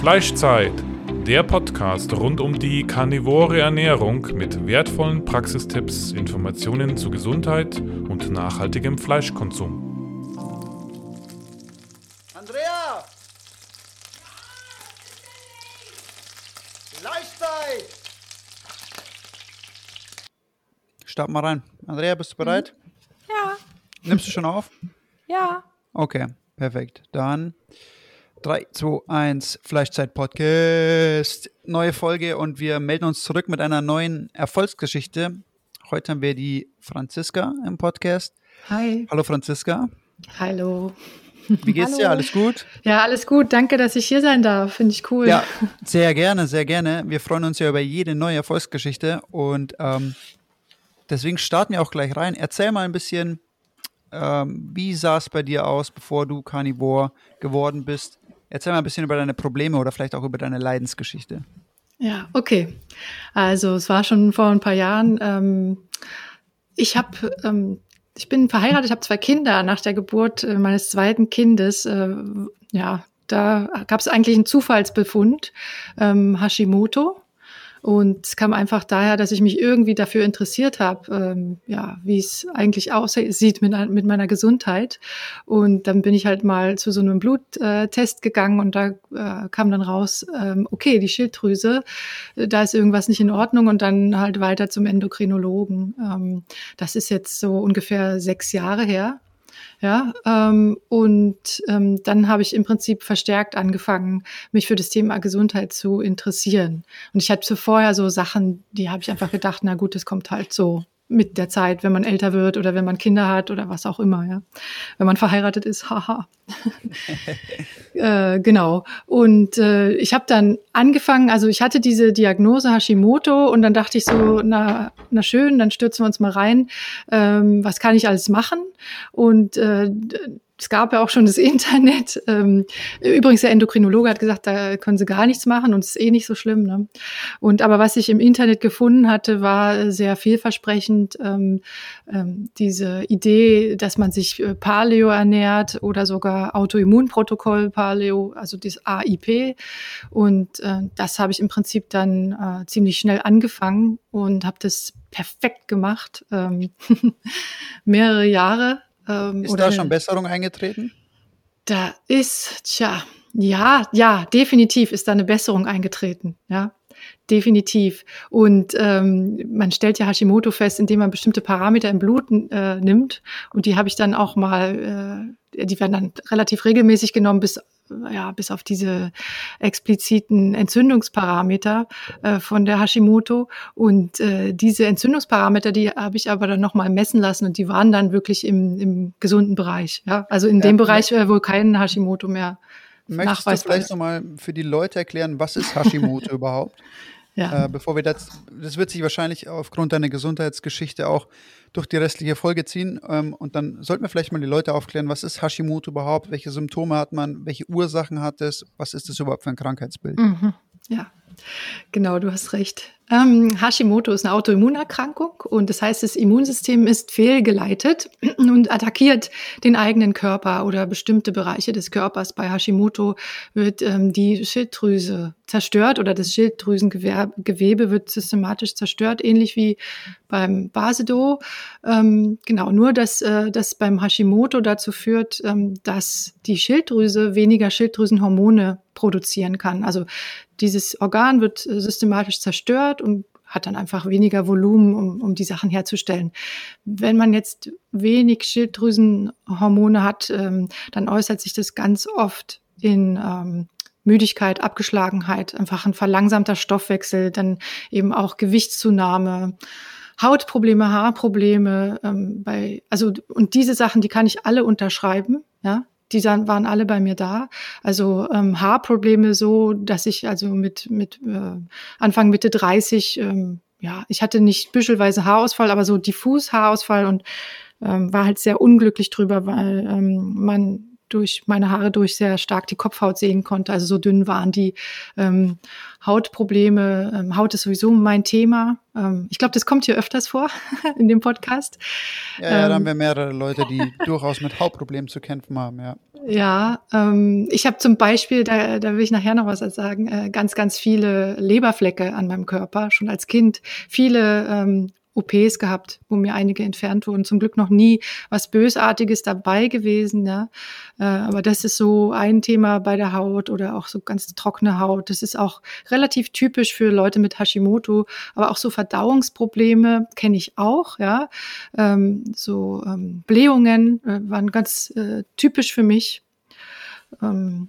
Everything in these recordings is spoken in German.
Fleischzeit, der Podcast rund um die karnivore Ernährung mit wertvollen Praxistipps, Informationen zu Gesundheit und nachhaltigem Fleischkonsum. Andrea! Fleischzeit! Start mal rein. Andrea, bist du bereit? Ja, Nimmst du schon auf? ja. Okay, perfekt. Dann 3, 2, 1, Fleischzeit-Podcast. Neue Folge und wir melden uns zurück mit einer neuen Erfolgsgeschichte. Heute haben wir die Franziska im Podcast. Hi. Hallo Franziska, Hallo. wie geht's dir? Hallo. Alles gut? Ja, alles gut. Danke, dass ich hier sein darf. Finde ich cool. Ja, sehr gerne, sehr gerne. Wir freuen uns ja über jede neue Erfolgsgeschichte und ähm, deswegen starten wir auch gleich rein. Erzähl mal ein bisschen, ähm, wie sah es bei dir aus, bevor du Carnivore geworden bist? Erzähl mal ein bisschen über deine Probleme oder vielleicht auch über deine Leidensgeschichte. Ja, okay. Also es war schon vor ein paar Jahren. Ähm, ich habe, ähm, ich bin verheiratet, habe zwei Kinder. Nach der Geburt äh, meines zweiten Kindes, äh, ja, da gab es eigentlich einen Zufallsbefund, ähm, Hashimoto. Und es kam einfach daher, dass ich mich irgendwie dafür interessiert habe, ähm, ja, wie es eigentlich aussieht mit, mit meiner Gesundheit. Und dann bin ich halt mal zu so einem Bluttest gegangen und da äh, kam dann raus, ähm, okay, die Schilddrüse, äh, da ist irgendwas nicht in Ordnung und dann halt weiter zum Endokrinologen. Ähm, das ist jetzt so ungefähr sechs Jahre her. Ja, ähm, und ähm, dann habe ich im Prinzip verstärkt angefangen, mich für das Thema Gesundheit zu interessieren. Und ich hatte vorher so Sachen, die habe ich einfach gedacht, na gut, das kommt halt so mit der Zeit, wenn man älter wird oder wenn man Kinder hat oder was auch immer, ja. Wenn man verheiratet ist, haha. äh, genau. Und äh, ich habe dann angefangen, also ich hatte diese Diagnose Hashimoto und dann dachte ich so, na, na schön, dann stürzen wir uns mal rein. Ähm, was kann ich alles machen? Und äh, es gab ja auch schon das Internet. Ähm, übrigens, der Endokrinologe hat gesagt, da können sie gar nichts machen und es ist eh nicht so schlimm. Ne? Und aber was ich im Internet gefunden hatte, war sehr vielversprechend. Ähm, ähm, diese Idee, dass man sich äh, Paleo ernährt oder sogar Autoimmunprotokoll Paleo, also das AIP. Und äh, das habe ich im Prinzip dann äh, ziemlich schnell angefangen und habe das perfekt gemacht. Ähm, mehrere Jahre. Ähm, Ist da schon Besserung eingetreten? da ist, tja, ja, ja, definitiv ist da eine Besserung eingetreten, ja, definitiv. Und ähm, man stellt ja Hashimoto fest, indem man bestimmte Parameter im Blut äh, nimmt. Und die habe ich dann auch mal, äh, die werden dann relativ regelmäßig genommen, bis ja, bis auf diese expliziten Entzündungsparameter äh, von der Hashimoto. Und äh, diese Entzündungsparameter, die habe ich aber dann nochmal messen lassen und die waren dann wirklich im, im gesunden Bereich. Ja? Also in Ja, dem Bereich, äh, wo kein Hashimoto mehr Möchtest du nachweisbar vielleicht ist. nochmal für die Leute erklären, was ist Hashimoto überhaupt? Ja. Äh, bevor wir das, das wird sich wahrscheinlich aufgrund deiner Gesundheitsgeschichte auch durch die restliche Folge ziehen. Ähm, und dann sollten wir vielleicht mal die Leute aufklären, was ist Hashimoto überhaupt? Welche Symptome hat man? Welche Ursachen hat es? Was ist das überhaupt für ein Krankheitsbild? Mhm. Ja, genau, du hast recht. Ähm, Hashimoto ist eine Autoimmunerkrankung und das heißt, das Immunsystem ist fehlgeleitet und attackiert den eigenen Körper oder bestimmte Bereiche des Körpers. Bei Hashimoto wird ähm, die Schilddrüse zerstört oder das Schilddrüsengewebe wird systematisch zerstört, ähnlich wie beim Basedo. Ähm, genau, nur dass äh, das beim Hashimoto dazu führt, ähm, dass die Schilddrüse weniger Schilddrüsenhormone produzieren kann. Also dieses Organ wird äh, systematisch zerstört und hat dann einfach weniger Volumen, um, um die Sachen herzustellen. Wenn man jetzt wenig Schilddrüsenhormone hat, ähm, dann äußert sich das ganz oft in ähm, Müdigkeit, Abgeschlagenheit, einfach ein verlangsamter Stoffwechsel, dann eben auch Gewichtszunahme, Hautprobleme, Haarprobleme, ähm, bei, also und diese Sachen, die kann ich alle unterschreiben, ja. Die dann waren alle bei mir da. Also ähm, Haarprobleme so, dass ich also mit mit äh, Anfang Mitte 30, ähm, ja, ich hatte nicht büschelweise Haarausfall, aber so diffus Haarausfall und ähm, war halt sehr unglücklich drüber, weil ähm, man durch meine Haare durch sehr stark die Kopfhaut sehen konnte. Also so dünn waren die ähm, Hautprobleme. Ähm, Haut ist sowieso mein Thema. Ähm, ich glaube, das kommt hier öfters vor in dem Podcast. Ja, ja da haben ähm, wir mehrere Leute, die durchaus mit Hautproblemen zu kämpfen haben, ja. Ja, ähm, ich habe zum Beispiel, da, da will ich nachher noch was sagen, äh, ganz, ganz viele Leberflecke an meinem Körper, schon als Kind. Viele ähm, OPs gehabt, wo mir einige entfernt wurden. Zum Glück noch nie was Bösartiges dabei gewesen. Ja. Äh, aber das ist so ein Thema bei der Haut oder auch so ganz trockene Haut. Das ist auch relativ typisch für Leute mit Hashimoto. Aber auch so Verdauungsprobleme kenne ich auch. Ja. Ähm, so ähm, Blähungen äh, waren ganz äh, typisch für mich. Ähm,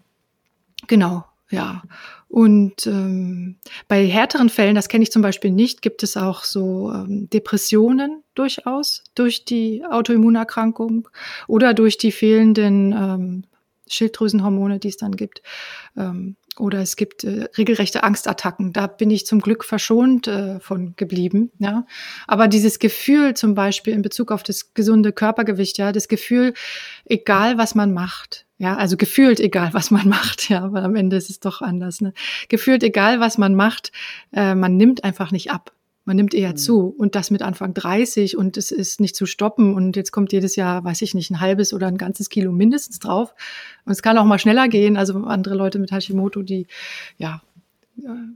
genau, ja. Und ähm, bei härteren Fällen, das kenne ich zum Beispiel nicht, gibt es auch so ähm, Depressionen durchaus durch die Autoimmunerkrankung oder durch die fehlenden ähm, Schilddrüsenhormone, die es dann gibt. Ähm, oder es gibt äh, regelrechte Angstattacken. Da bin ich zum Glück verschont äh, von geblieben. Ja, aber dieses Gefühl, zum Beispiel in Bezug auf das gesunde Körpergewicht, ja, das Gefühl, egal was man macht, ja, also gefühlt egal, was man macht, ja, aber am Ende ist es doch anders. Ne? Gefühlt egal, was man macht, äh, man nimmt einfach nicht ab. Man nimmt eher mhm. zu und das mit Anfang 30 und es ist nicht zu stoppen und jetzt kommt jedes Jahr, weiß ich nicht, ein halbes oder ein ganzes Kilo mindestens drauf. Und es kann auch mal schneller gehen. Also andere Leute mit Hashimoto, die, ja,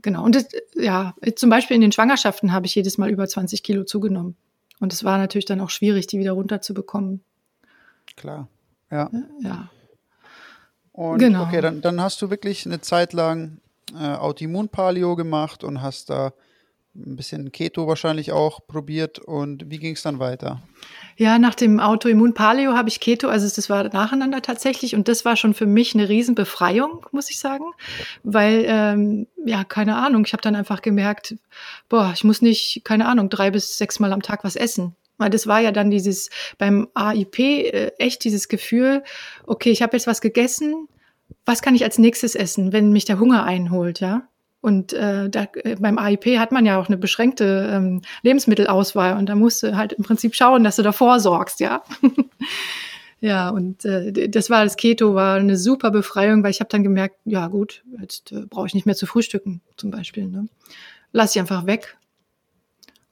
genau. Und das, ja, zum Beispiel in den Schwangerschaften habe ich jedes Mal über 20 Kilo zugenommen. Und es war natürlich dann auch schwierig, die wieder runterzubekommen. Klar, ja. Ja. Und genau. okay, dann, dann hast du wirklich eine Zeit lang äh, Autoimmun-Paleo gemacht und hast da ein bisschen Keto wahrscheinlich auch probiert. Und wie ging es dann weiter? Ja, nach dem Autoimmun-Paleo habe ich Keto, also das war nacheinander tatsächlich und das war schon für mich eine Riesenbefreiung, muss ich sagen, weil, ähm, ja, keine Ahnung, ich habe dann einfach gemerkt, boah, ich muss nicht, keine Ahnung, drei bis sechs Mal am Tag was essen. Weil das war ja dann dieses beim AIP äh, echt dieses Gefühl, okay, ich habe jetzt was gegessen, was kann ich als nächstes essen, wenn mich der Hunger einholt, ja? Und äh, da, äh, beim AIP hat man ja auch eine beschränkte ähm, Lebensmittelauswahl und da musst du halt im Prinzip schauen, dass du davor sorgst, ja. ja, und äh, das war das Keto, war eine super Befreiung, weil ich habe dann gemerkt, ja gut, jetzt äh, brauche ich nicht mehr zu frühstücken zum Beispiel. Ne? Lass ich einfach weg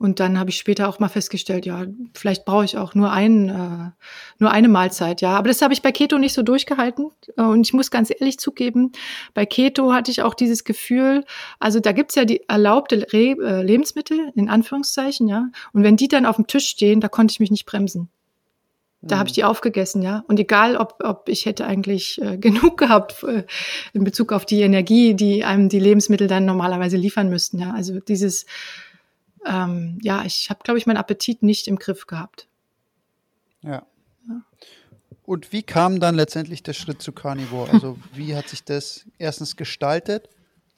und dann habe ich später auch mal festgestellt, ja, vielleicht brauche ich auch nur einen, äh, nur eine Mahlzeit, ja. Aber das habe ich bei Keto nicht so durchgehalten. Und ich muss ganz ehrlich zugeben, bei Keto hatte ich auch dieses Gefühl, also da gibt's ja die erlaubte Re äh, Lebensmittel, in Anführungszeichen, ja. Und wenn die dann auf dem Tisch stehen, da konnte ich mich nicht bremsen. Da habe ich mhm. die aufgegessen, ja. Und egal, ob, ob ich hätte eigentlich äh, genug gehabt äh, in Bezug auf die Energie, die einem die Lebensmittel dann normalerweise liefern müssten, ja. Also dieses ähm, ja, ich habe, glaube ich, meinen Appetit nicht im Griff gehabt. Ja. ja. Und wie kam dann letztendlich der Schritt zu Carnivore? Also wie hat sich das erstens gestaltet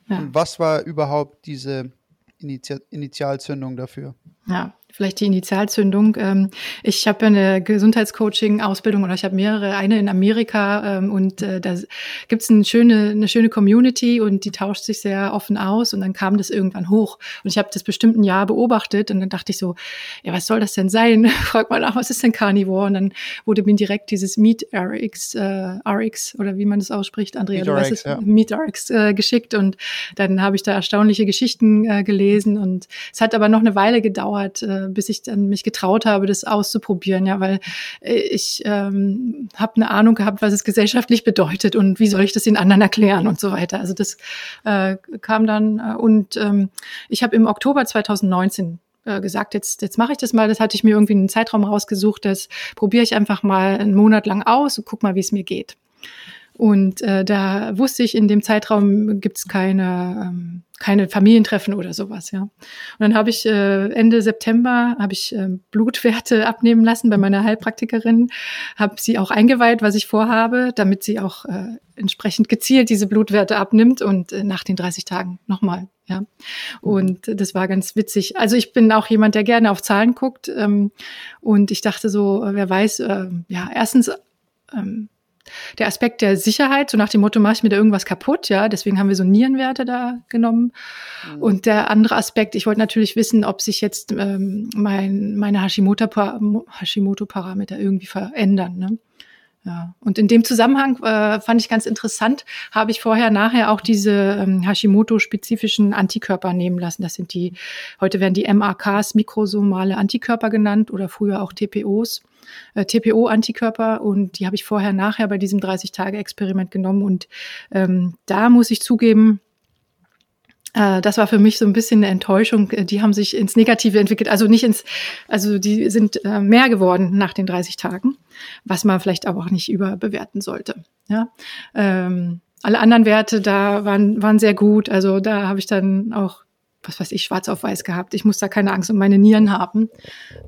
ja. und was war überhaupt diese Initi Initialzündung dafür? Ja, vielleicht die Initialzündung. Ähm, ich habe ja eine Gesundheitscoaching-Ausbildung oder ich habe mehrere, eine in Amerika ähm, und äh, da gibt es eine schöne, eine schöne Community und die tauscht sich sehr offen aus und dann kam das irgendwann hoch. Und ich habe das bestimmt ein Jahr beobachtet und dann dachte ich so, ja, was soll das denn sein? Frag mal nach, was ist denn Carnivore? Und dann wurde mir direkt dieses Meat RX, äh, RX oder wie man das ausspricht, Andrea, Meat du weißt es, ja. Meat RX äh, geschickt und dann habe ich da erstaunliche Geschichten äh, gelesen und es hat aber noch eine Weile gedauert, äh, bis ich dann mich getraut habe, das auszuprobieren, ja, weil äh, ich ähm, habe eine Ahnung gehabt, was es gesellschaftlich bedeutet und wie soll ich das den anderen erklären und so weiter. Also das äh, kam dann äh, und ähm, ich habe im Oktober 2019 äh, gesagt, jetzt, jetzt mache ich das mal. Das hatte ich mir irgendwie einen Zeitraum rausgesucht, das probiere ich einfach mal einen Monat lang aus und guck mal, wie es mir geht. Und äh, da wusste ich, in dem Zeitraum gibt es keine, ähm, keine Familientreffen oder sowas, ja. Und dann habe ich äh, Ende September habe ich äh, Blutwerte abnehmen lassen bei meiner Heilpraktikerin, habe sie auch eingeweiht, was ich vorhabe, damit sie auch äh, entsprechend gezielt diese Blutwerte abnimmt und äh, nach den 30 Tagen nochmal, ja. Und das war ganz witzig. Also ich bin auch jemand, der gerne auf Zahlen guckt ähm, und ich dachte so, äh, wer weiß, äh, ja, erstens ähm, der Aspekt der Sicherheit, so nach dem Motto, mache ich mir da irgendwas kaputt, ja, deswegen haben wir so Nierenwerte da genommen. Mhm. Und der andere Aspekt, ich wollte natürlich wissen, ob sich jetzt ähm, mein, meine Hashimoto-Parameter irgendwie verändern. Ne? Ja, und in dem Zusammenhang äh, fand ich ganz interessant, habe ich vorher nachher auch diese ähm, Hashimoto-spezifischen Antikörper nehmen lassen. Das sind die, heute werden die MAKs, mikrosomale Antikörper genannt oder früher auch TPOs, äh, TPO-Antikörper. Und die habe ich vorher nachher bei diesem 30-Tage-Experiment genommen. Und ähm, da muss ich zugeben, das war für mich so ein bisschen eine Enttäuschung. Äh, die haben sich ins Negative entwickelt, also nicht ins, also die sind äh, mehr geworden nach den 30 Tagen, was man vielleicht aber auch nicht überbewerten sollte. Ja. Ähm, alle anderen Werte da waren, waren sehr gut. Also da habe ich dann auch, was weiß ich, schwarz auf weiß gehabt. Ich muss da keine Angst um meine Nieren haben.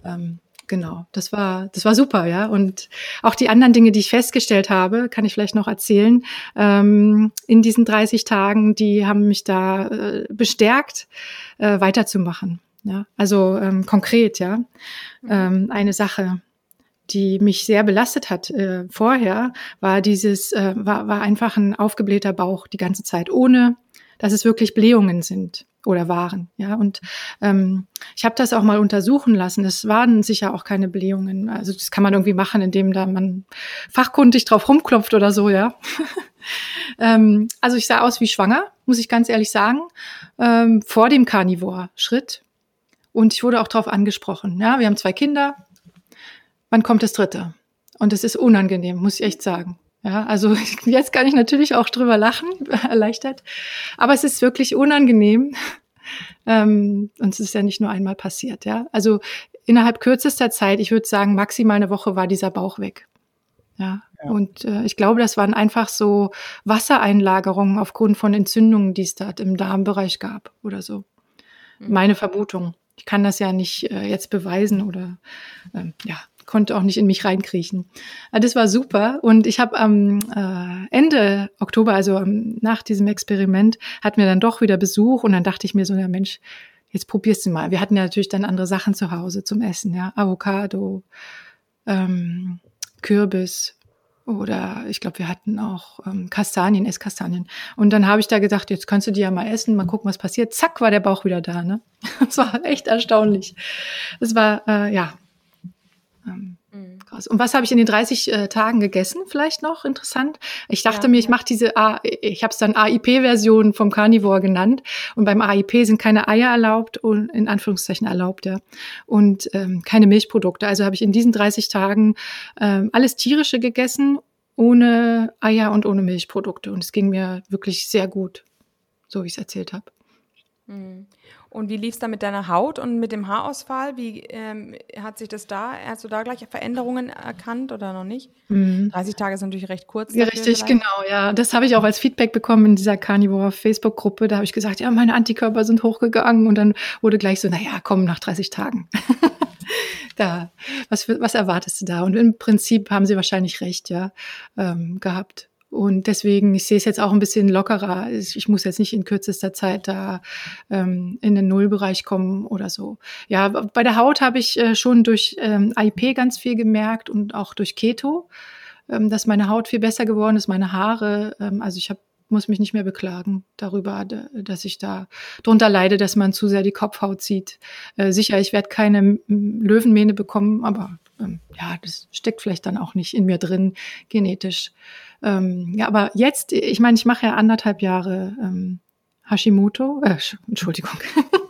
Ähm, genau, das war, das war super, ja. Und auch die anderen Dinge, die ich festgestellt habe, kann ich vielleicht noch erzählen, ähm, in diesen 30 Tagen, die haben mich da äh, bestärkt, äh, weiterzumachen. Ja, also ähm, konkret, ja. Mhm. Ähm, eine Sache, die mich sehr belastet hat äh, vorher, war dieses, äh, war, war einfach ein aufgeblähter Bauch die ganze Zeit, ohne dass es wirklich Blähungen sind oder waren. Ja, und ähm, ich habe das auch mal untersuchen lassen. Es waren sicher auch keine Blähungen. Also das kann man irgendwie machen, indem da man fachkundig drauf rumklopft oder so, ja. ähm, also ich sah aus wie schwanger, muss ich ganz ehrlich sagen, ähm, vor dem Carnivore-Schritt. Und ich wurde auch darauf angesprochen. Ja, wir haben zwei Kinder. Wann kommt das dritte? Und es ist unangenehm, muss ich echt sagen. Ja, also jetzt kann ich natürlich auch drüber lachen, erleichtert. Aber es ist wirklich unangenehm. Ähm, und es ist ja nicht nur einmal passiert, ja. Also innerhalb kürzester Zeit, ich würde sagen, maximal eine Woche war dieser Bauch weg. Ja. ja. Und äh, ich glaube, das waren einfach so Wassereinlagerungen aufgrund von Entzündungen, die es da im Darmbereich gab oder so. Mhm. Meine Vermutung. Ich kann das ja nicht äh, jetzt beweisen oder ähm, ja, konnte auch nicht in mich reinkriechen. Ah, das war super. Und ich habe am äh, Ende Oktober, also ähm, nach diesem Experiment, hatten wir dann doch wieder Besuch und dann dachte ich mir so, ja Mensch, jetzt probierst du mal. Wir hatten ja natürlich dann andere Sachen zu Hause zum Essen, ja. Avocado, ähm, Kürbis, oder ich glaube, wir hatten auch ähm, Kastanien, Esskastanien. Und dann habe ich da gedacht, jetzt kannst du die ja mal essen, mal gucken, was passiert. Zack, war der Bauch wieder da. Ne? Das war echt erstaunlich. Es war, äh, ja, ähm, mhm. krass. Und was habe ich in den 30 äh, Tagen gegessen? Vielleicht noch interessant. Ich dachte ja, mir, ich mache diese, A ich habe es dann AIP-Version vom Carnivore genannt. Und beim AIP sind keine Eier erlaubt und in Anführungszeichen erlaubt, ja. Und ähm, keine Milchprodukte. Also habe ich in diesen 30 Tagen ähm, alles tierische gegessen, ohne Eier und ohne Milchprodukte. Und es ging mir wirklich sehr gut, so wie ich es erzählt habe. Mhm. Und wie lief es da mit deiner Haut und mit dem Haarausfall? Wie ähm, hat sich das da, hast du da gleich Veränderungen erkannt oder noch nicht? Mhm. 30 Tage ist natürlich recht kurz. Ja, richtig, vielleicht. genau, ja. Das habe ich auch als Feedback bekommen in dieser Carnivore Facebook-Gruppe. Da habe ich gesagt, ja, meine Antikörper sind hochgegangen und dann wurde gleich so, naja, komm, nach 30 Tagen. da, was, was erwartest du da? Und im Prinzip haben sie wahrscheinlich recht, ja, ähm, gehabt. Und deswegen, ich sehe es jetzt auch ein bisschen lockerer. Ich muss jetzt nicht in kürzester Zeit da ähm, in den Nullbereich kommen oder so. Ja, bei der Haut habe ich äh, schon durch ähm, IP ganz viel gemerkt und auch durch Keto, ähm, dass meine Haut viel besser geworden ist, meine Haare. Ähm, also ich habe muss mich nicht mehr beklagen darüber, dass ich da drunter leide, dass man zu sehr die Kopfhaut zieht. Äh, sicher, ich werde keine Löwenmähne bekommen, aber ähm, ja, das steckt vielleicht dann auch nicht in mir drin, genetisch. Ähm, ja, aber jetzt, ich meine, ich mache ja anderthalb Jahre ähm, Hashimoto, äh, Entschuldigung.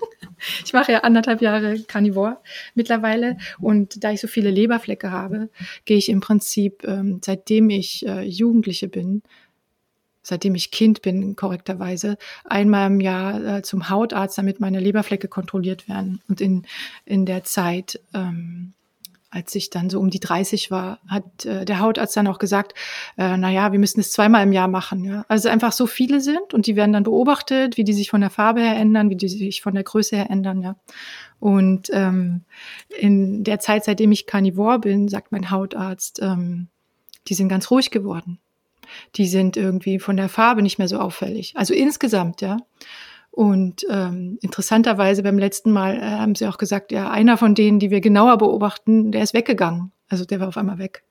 ich mache ja anderthalb Jahre Carnivore mittlerweile und da ich so viele Leberflecke habe, gehe ich im Prinzip, ähm, seitdem ich äh, Jugendliche bin, seitdem ich Kind bin, korrekterweise, einmal im Jahr äh, zum Hautarzt, damit meine Leberflecke kontrolliert werden. Und in, in der Zeit ähm, als ich dann so um die 30 war, hat äh, der Hautarzt dann auch gesagt, äh, na ja, wir müssen es zweimal im Jahr machen. Ja? Also einfach so viele sind und die werden dann beobachtet, wie die sich von der Farbe her ändern, wie die sich von der Größe her ändern. Ja? Und ähm, in der Zeit, seitdem ich Carnivore bin, sagt mein Hautarzt, ähm, die sind ganz ruhig geworden. Die sind irgendwie von der Farbe nicht mehr so auffällig. Also insgesamt, ja. Und ähm, interessanterweise beim letzten Mal äh, haben sie auch gesagt, ja, einer von denen, die wir genauer beobachten, der ist weggegangen. Also der war auf einmal weg.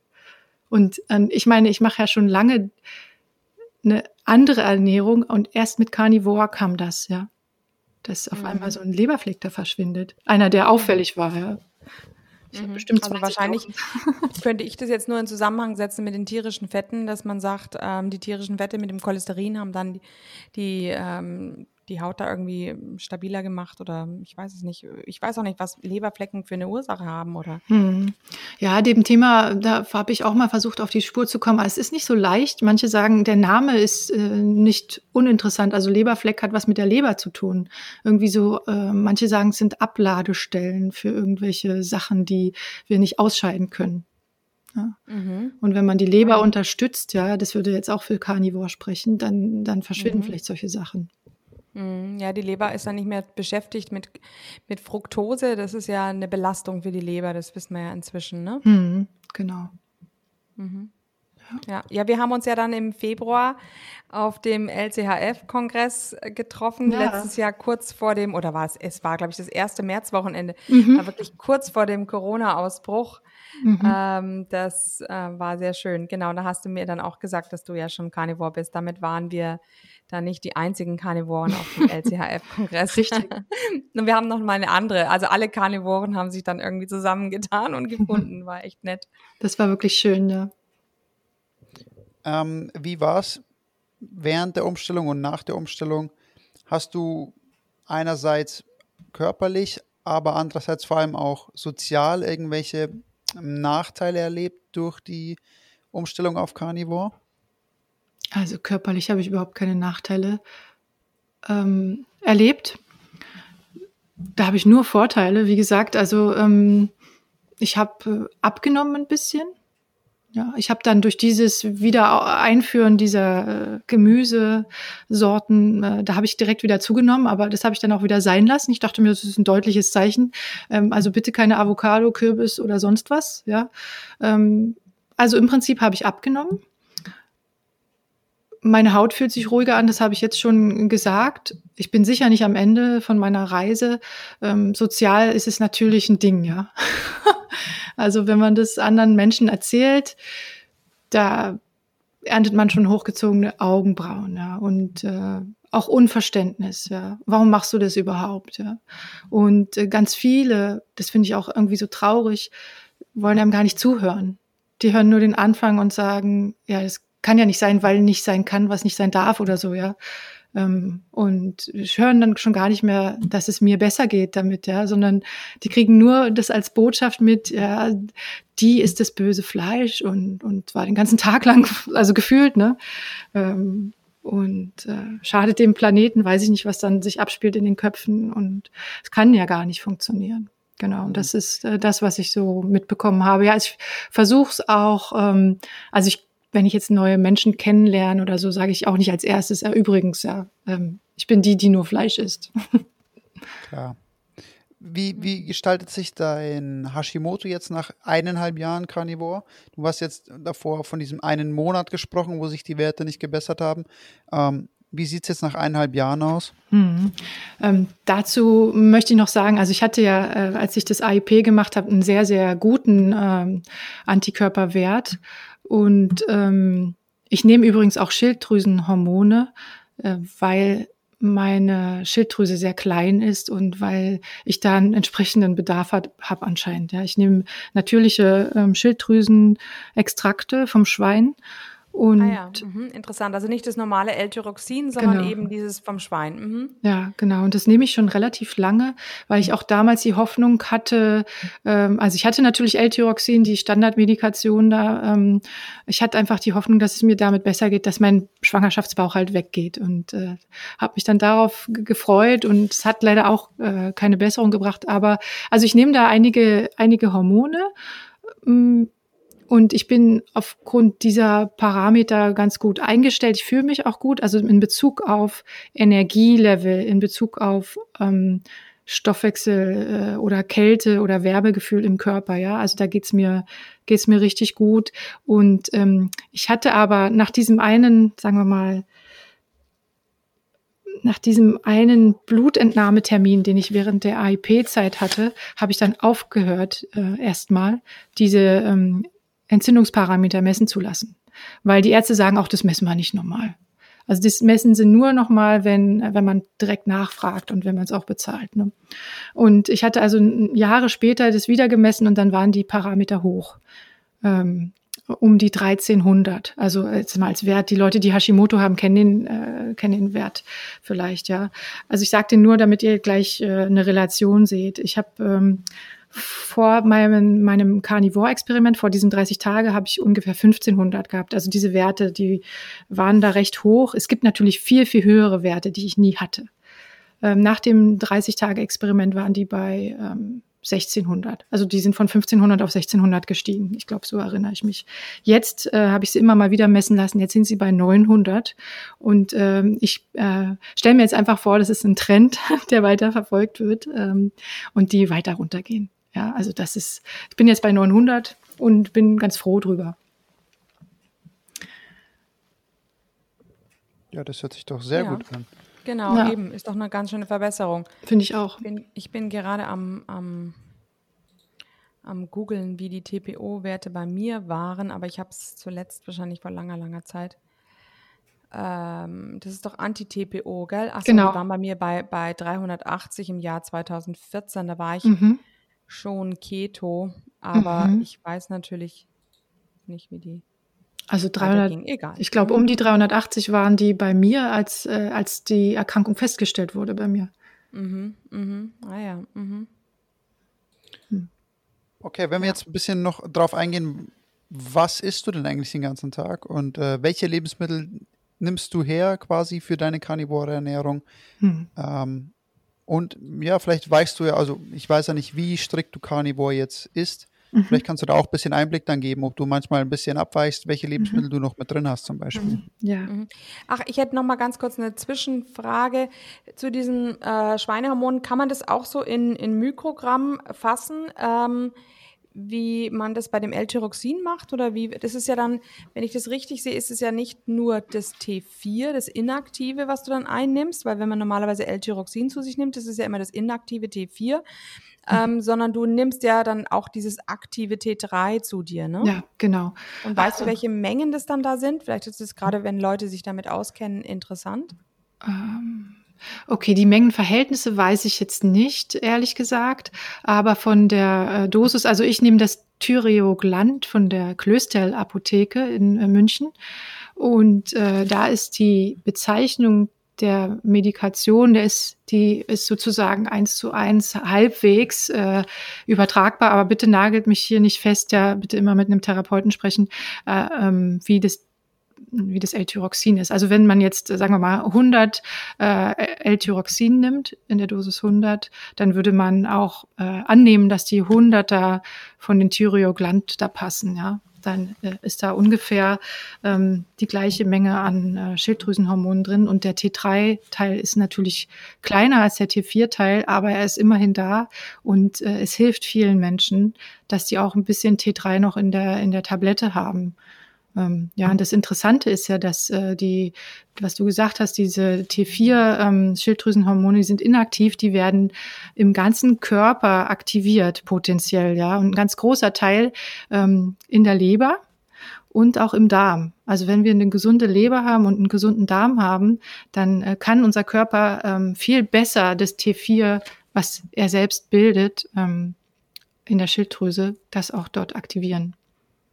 Und ähm, ich meine, ich mache ja schon lange eine andere Ernährung und erst mit Carnivore kam das, ja. Dass auf mhm. einmal so ein Leberfleck da verschwindet. Einer, der auffällig war, ja. Ich mhm. bestimmt also wahrscheinlich könnte ich das jetzt nur in Zusammenhang setzen mit den tierischen Fetten, dass man sagt, ähm, die tierischen Fette mit dem Cholesterin haben dann die, die ähm, die Haut da irgendwie stabiler gemacht oder ich weiß es nicht. Ich weiß auch nicht, was Leberflecken für eine Ursache haben oder. Hm. Ja, dem Thema, da habe ich auch mal versucht, auf die Spur zu kommen. es ist nicht so leicht. Manche sagen, der Name ist äh, nicht uninteressant. Also Leberfleck hat was mit der Leber zu tun. Irgendwie so, äh, manche sagen, es sind Abladestellen für irgendwelche Sachen, die wir nicht ausscheiden können. Ja. Mhm. Und wenn man die Leber unterstützt, ja, das würde jetzt auch für Carnivore sprechen, dann, dann verschwinden mhm. vielleicht solche Sachen. Mhm. Ja, die Leber ist dann nicht mehr beschäftigt mit, mit Fructose. Das ist ja eine Belastung für die Leber, das wissen wir ja inzwischen, ne? Mhm, genau. Mhm. Ja. ja, wir haben uns ja dann im Februar auf dem LCHF-Kongress getroffen, ja. letztes Jahr kurz vor dem, oder war es, es war, glaube ich, das erste Märzwochenende, mhm. war wirklich kurz vor dem Corona-Ausbruch. Mhm. Ähm, das äh, war sehr schön. Genau, da hast du mir dann auch gesagt, dass du ja schon Carnivore bist. Damit waren wir da nicht die einzigen Karnivoren auf dem LCHF-Kongress. Richtig. Und wir haben noch mal eine andere. Also alle Karnivoren haben sich dann irgendwie zusammengetan und gefunden. War echt nett. Das war wirklich schön, ja. Ähm, wie war es während der Umstellung und nach der Umstellung? Hast du einerseits körperlich, aber andererseits vor allem auch sozial irgendwelche Nachteile erlebt durch die Umstellung auf Carnivore? Also körperlich habe ich überhaupt keine Nachteile ähm, erlebt. Da habe ich nur Vorteile. Wie gesagt, also ähm, ich habe äh, abgenommen ein bisschen. Ja, ich habe dann durch dieses Wiedereinführen dieser äh, Gemüsesorten, äh, da habe ich direkt wieder zugenommen, aber das habe ich dann auch wieder sein lassen. Ich dachte mir, das ist ein deutliches Zeichen. Ähm, also bitte keine Avocado, Kürbis oder sonst was. Ja, ähm, also im Prinzip habe ich abgenommen meine Haut fühlt sich ruhiger an, das habe ich jetzt schon gesagt. Ich bin sicher nicht am Ende von meiner Reise. Ähm, sozial ist es natürlich ein Ding, ja. also wenn man das anderen Menschen erzählt, da erntet man schon hochgezogene Augenbrauen, ja, und äh, auch Unverständnis, ja. Warum machst du das überhaupt, ja? Und äh, ganz viele, das finde ich auch irgendwie so traurig, wollen einem gar nicht zuhören. Die hören nur den Anfang und sagen, ja, das kann ja nicht sein, weil nicht sein kann, was nicht sein darf oder so, ja. Ähm, und hören dann schon gar nicht mehr, dass es mir besser geht damit, ja, sondern die kriegen nur das als Botschaft mit, ja, die ist das böse Fleisch und, und zwar den ganzen Tag lang, also gefühlt, ne? Ähm, und äh, schadet dem Planeten, weiß ich nicht, was dann sich abspielt in den Köpfen und es kann ja gar nicht funktionieren. Genau, und das ist äh, das, was ich so mitbekommen habe. Ja, ich versuche es auch, ähm, also ich wenn ich jetzt neue Menschen kennenlerne oder so, sage ich auch nicht als erstes, ja, übrigens, ja, ähm, ich bin die, die nur Fleisch isst. Klar. Wie, wie gestaltet sich dein Hashimoto jetzt nach eineinhalb Jahren Carnivore? Du hast jetzt davor von diesem einen Monat gesprochen, wo sich die Werte nicht gebessert haben. Ähm, wie sieht es jetzt nach eineinhalb Jahren aus? Hm. Ähm, dazu möchte ich noch sagen, also ich hatte ja, äh, als ich das AIP gemacht habe, einen sehr, sehr guten ähm, Antikörperwert. Und ähm, ich nehme übrigens auch Schilddrüsenhormone, äh, weil meine Schilddrüse sehr klein ist und weil ich da einen entsprechenden Bedarf habe hab anscheinend. Ja, ich nehme natürliche ähm, Schilddrüsenextrakte vom Schwein und ah ja, mhm, interessant. Also nicht das normale L-Tyroxin, sondern genau. eben dieses vom Schwein. Mhm. Ja, genau. Und das nehme ich schon relativ lange, weil ich auch damals die Hoffnung hatte, ähm, also ich hatte natürlich L-Tyroxin, die Standardmedikation da. Ähm, ich hatte einfach die Hoffnung, dass es mir damit besser geht, dass mein Schwangerschaftsbauch halt weggeht. Und äh, habe mich dann darauf gefreut und es hat leider auch äh, keine Besserung gebracht. Aber also ich nehme da einige, einige Hormone. Ähm, und ich bin aufgrund dieser Parameter ganz gut eingestellt. Ich fühle mich auch gut, also in Bezug auf Energielevel, in Bezug auf ähm, Stoffwechsel äh, oder Kälte oder Wärmegefühl im Körper. Ja, also da geht's mir geht's mir richtig gut. Und ähm, ich hatte aber nach diesem einen, sagen wir mal, nach diesem einen Blutentnahmetermin, den ich während der AIP-Zeit hatte, habe ich dann aufgehört, äh, erstmal diese ähm, Entzündungsparameter messen zu lassen. Weil die Ärzte sagen auch, das messen wir nicht normal. Also das messen sie nur nochmal, wenn, wenn man direkt nachfragt und wenn man es auch bezahlt. Ne? Und ich hatte also Jahre später das wieder gemessen und dann waren die Parameter hoch. Ähm, um die 1300. Also jetzt mal als Wert. Die Leute, die Hashimoto haben, kennen den, äh, kennen den Wert vielleicht, ja. Also ich sage den nur, damit ihr gleich äh, eine Relation seht. Ich habe ähm, vor meinem, meinem Carnivore-Experiment, vor diesen 30 Tage, habe ich ungefähr 1500 gehabt. Also diese Werte, die waren da recht hoch. Es gibt natürlich viel, viel höhere Werte, die ich nie hatte. Ähm, nach dem 30-Tage-Experiment waren die bei ähm, 1600. Also die sind von 1500 auf 1600 gestiegen. Ich glaube, so erinnere ich mich. Jetzt äh, habe ich sie immer mal wieder messen lassen. Jetzt sind sie bei 900. Und ähm, ich äh, stelle mir jetzt einfach vor, das ist ein Trend, der weiter verfolgt wird ähm, und die weiter runtergehen. Ja, also das ist, ich bin jetzt bei 900 und bin ganz froh drüber. Ja, das hört sich doch sehr ja. gut an. Genau, ja. eben, ist doch eine ganz schöne Verbesserung. Finde ich auch. Ich bin, ich bin gerade am, am, am googeln, wie die TPO-Werte bei mir waren, aber ich habe es zuletzt wahrscheinlich vor langer, langer Zeit. Ähm, das ist doch Anti-TPO, gell? Achso, genau. die waren bei mir bei, bei 380 im Jahr 2014. Da war ich mhm schon Keto, aber mhm. ich weiß natürlich nicht, wie die. Also 300, Egal. ich glaube, um die 380 waren die bei mir, als, äh, als die Erkrankung festgestellt wurde bei mir. Mhm, mhm, ah ja, mhm. Hm. Okay, wenn wir jetzt ein bisschen noch drauf eingehen, was isst du denn eigentlich den ganzen Tag und äh, welche Lebensmittel nimmst du her quasi für deine karnivore Ernährung? Hm. Ähm, und ja, vielleicht weißt du ja, also ich weiß ja nicht, wie strikt du Carnivore jetzt isst. Mhm. Vielleicht kannst du da auch ein bisschen Einblick dann geben, ob du manchmal ein bisschen abweichst, welche Lebensmittel mhm. du noch mit drin hast zum Beispiel. Mhm. Ja. Mhm. Ach, ich hätte noch mal ganz kurz eine Zwischenfrage zu diesen äh, Schweinehormonen. Kann man das auch so in, in Mikrogramm fassen? Ähm, wie man das bei dem L-Tyroxin macht oder wie, das ist ja dann, wenn ich das richtig sehe, ist es ja nicht nur das T4, das Inaktive, was du dann einnimmst, weil wenn man normalerweise L-Tyroxin zu sich nimmt, das ist ja immer das inaktive T4, mhm. ähm, sondern du nimmst ja dann auch dieses aktive T3 zu dir, ne? Ja, genau. Und weißt also, du, welche Mengen das dann da sind? Vielleicht ist es gerade, wenn Leute sich damit auskennen, interessant. Ähm Okay, die Mengenverhältnisse weiß ich jetzt nicht, ehrlich gesagt. Aber von der äh, Dosis, also ich nehme das Thyreogland von der Klöstel Apotheke in äh, München. Und äh, da ist die Bezeichnung der Medikation, der ist, die ist sozusagen eins zu eins halbwegs äh, übertragbar, aber bitte nagelt mich hier nicht fest, ja, bitte immer mit einem Therapeuten sprechen, äh, ähm, wie das wie das L-Tyroxin ist. Also wenn man jetzt, sagen wir mal, 100 äh, L-Tyroxin nimmt, in der Dosis 100, dann würde man auch äh, annehmen, dass die 100er von den Thyreogland da passen, ja. Dann äh, ist da ungefähr ähm, die gleiche Menge an äh, Schilddrüsenhormonen drin. Und der T3-Teil ist natürlich kleiner als der T4-Teil, aber er ist immerhin da und äh, es hilft vielen Menschen, dass die auch ein bisschen T3 noch in der, in der Tablette haben. Ähm, ja, und das Interessante ist ja, dass äh, die, was du gesagt hast, diese T4-Schilddrüsenhormone, ähm, sind inaktiv, die werden im ganzen Körper aktiviert potenziell, ja, und ein ganz großer Teil ähm, in der Leber und auch im Darm. Also wenn wir eine gesunde Leber haben und einen gesunden Darm haben, dann äh, kann unser Körper ähm, viel besser das T4, was er selbst bildet, ähm, in der Schilddrüse, das auch dort aktivieren.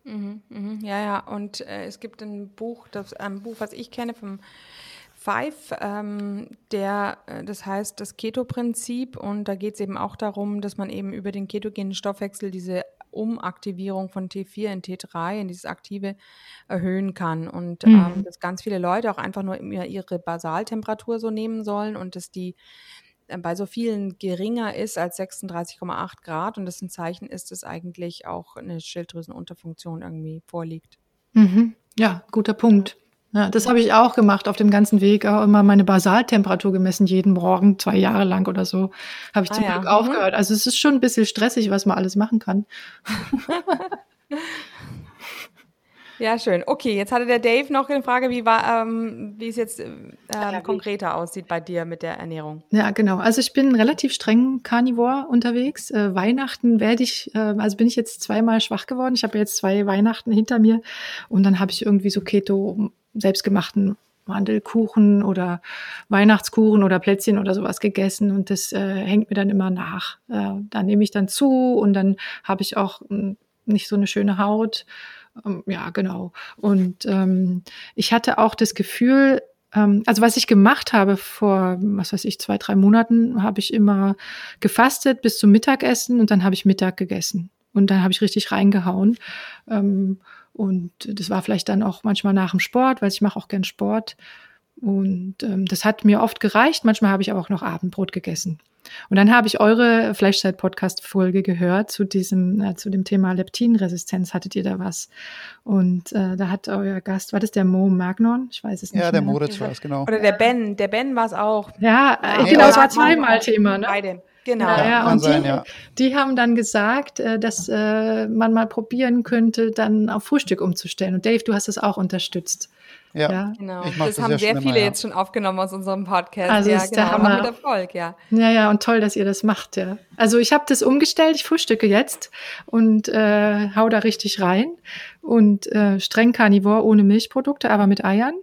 Mhm, mhm. Ja, ja, und äh, es gibt ein Buch, das, ein Buch, was ich kenne vom Five, ähm, der, äh, das heißt das Keto-Prinzip und da geht es eben auch darum, dass man eben über den ketogenen Stoffwechsel diese Umaktivierung von T4 in T3, in dieses Aktive, erhöhen kann und mhm. ähm, dass ganz viele Leute auch einfach nur ihre Basaltemperatur so nehmen sollen und dass die bei so vielen geringer ist als 36,8 Grad und das ein Zeichen ist, dass eigentlich auch eine Schilddrüsenunterfunktion irgendwie vorliegt. Mhm. Ja, guter Punkt. Ja, das habe ich auch gemacht auf dem ganzen Weg, auch immer meine Basaltemperatur gemessen, jeden Morgen, zwei Jahre lang oder so, habe ich ah, zum ja. Glück aufgehört. Mhm. Also es ist schon ein bisschen stressig, was man alles machen kann. Ja, schön. Okay, jetzt hatte der Dave noch eine Frage, wie, war, ähm, wie es jetzt ähm, konkreter aussieht bei dir mit der Ernährung. Ja, genau. Also ich bin relativ streng Carnivore unterwegs. Äh, Weihnachten werde ich, äh, also bin ich jetzt zweimal schwach geworden. Ich habe jetzt zwei Weihnachten hinter mir und dann habe ich irgendwie so Keto selbstgemachten Mandelkuchen oder Weihnachtskuchen oder Plätzchen oder sowas gegessen und das äh, hängt mir dann immer nach. Äh, da nehme ich dann zu und dann habe ich auch hm, nicht so eine schöne Haut. Ähm, ja, genau. Und ähm, ich hatte auch das Gefühl, ähm, also was ich gemacht habe vor, was weiß ich, zwei, drei Monaten, habe ich immer gefastet bis zum Mittagessen und dann habe ich Mittag gegessen. Und dann habe ich richtig reingehauen. Ähm, und das war vielleicht dann auch manchmal nach dem Sport, weil ich mache auch gern Sport. Und ähm, das hat mir oft gereicht. Manchmal habe ich aber auch noch Abendbrot gegessen. Und dann habe ich eure Flashside-Podcast-Folge gehört zu diesem, äh, zu dem Thema Leptinresistenz. Hattet ihr da was? Und äh, da hat euer Gast, war das der Mo Magnon? Ich weiß es nicht. Ja, der. Moritz war es, genau. Oder der Ben, der Ben war es auch. Ja, äh, Nee, genau, es war zweimal Thema, ne? Beide. Genau. Ja, ja, und sein, die, ja. die haben dann gesagt, äh, dass äh, man mal probieren könnte, dann auf Frühstück umzustellen. Und Dave, du hast das auch unterstützt. Ja. Ja, Genau. Das das haben ja sehr viele ja. jetzt schon aufgenommen aus unserem Podcast. Also ja, ist der genau. Hammer. Auch mit Erfolg, ja. ja, ja, und toll, dass ihr das macht. Ja. Also ich habe das umgestellt, ich frühstücke jetzt und äh, hau da richtig rein. Und äh, streng Carnivore ohne Milchprodukte, aber mit Eiern.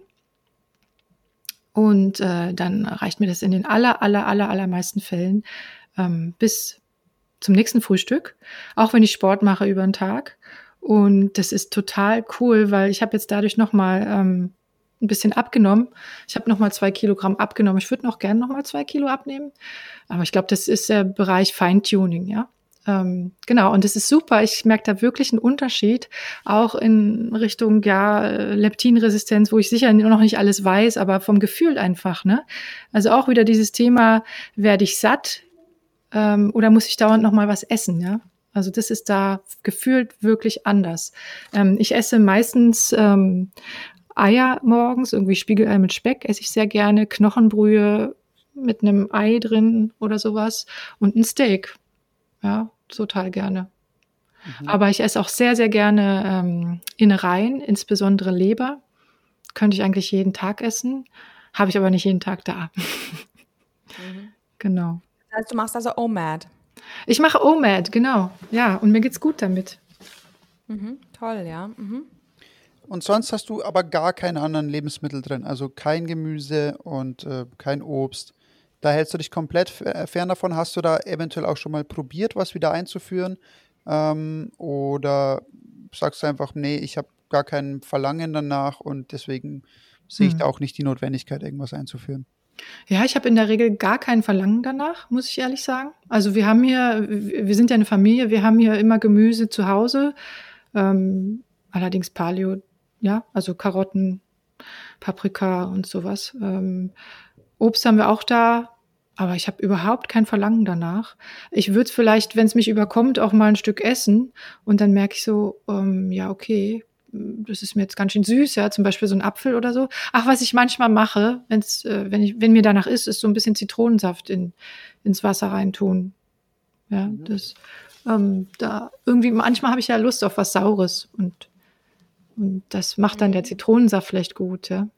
Und äh, dann reicht mir das in den aller, aller, aller, allermeisten Fällen ähm, bis zum nächsten Frühstück, auch wenn ich Sport mache über den Tag. Und das ist total cool, weil ich habe jetzt dadurch nochmal ähm, ein bisschen abgenommen. Ich habe nochmal zwei Kilogramm abgenommen. Ich würde noch gern nochmal zwei Kilo abnehmen. Aber ich glaube, das ist der Bereich Feintuning, ja. Ähm, genau, und das ist super. Ich merke da wirklich einen Unterschied, auch in Richtung ja äh, Leptinresistenz, wo ich sicher noch nicht alles weiß, aber vom Gefühl einfach. Ne? Also auch wieder dieses Thema: Werde ich satt ähm, oder muss ich dauernd noch mal was essen? Ja, also das ist da gefühlt wirklich anders. Ähm, ich esse meistens ähm, Eier morgens, irgendwie Spiegelei mit Speck esse ich sehr gerne, Knochenbrühe mit einem Ei drin oder sowas und ein Steak. Ja, total gerne. Aber ich esse auch sehr, sehr gerne ähm, Innereien, insbesondere Leber. Könnte ich eigentlich jeden Tag essen, habe ich aber nicht jeden Tag da. Genau. Das heißt, du machst also OMAD. Ich mache OMAD, genau. Ja, und mir geht's gut damit. Mhm. Toll, ja. Mhm. Und sonst hast du aber gar keine anderen Lebensmittel drin, also kein Gemüse und äh, kein Obst. Da hältst du dich komplett f- fern davon. Hast du da eventuell auch schon mal probiert, was wieder einzuführen? Ähm, oder sagst du einfach, nee, ich habe gar kein Verlangen danach und deswegen sehe ich Hm. da auch nicht die Notwendigkeit, irgendwas einzuführen. Ja, ich habe in der Regel gar kein Verlangen danach, muss ich ehrlich sagen. Also wir haben hier, wir sind ja eine Familie, wir haben hier immer Gemüse zu Hause, ähm, allerdings Paleo, ja, also Karotten, Paprika und sowas. Ähm, Obst haben wir auch da, aber ich habe überhaupt kein Verlangen danach. Ich würde vielleicht, wenn es mich überkommt, auch mal ein Stück essen und dann merke ich so, ähm, ja, okay, das ist mir jetzt ganz schön süß, ja, zum Beispiel so ein Apfel oder so. Ach, was ich manchmal mache, wenn's, äh, wenn, ich, wenn mir danach ist, ist so ein bisschen Zitronensaft in, ins Wasser reintun. Ja, das, ähm, da irgendwie, manchmal habe ich ja Lust auf was Saures und, und das macht dann der Zitronensaft vielleicht gut, ja.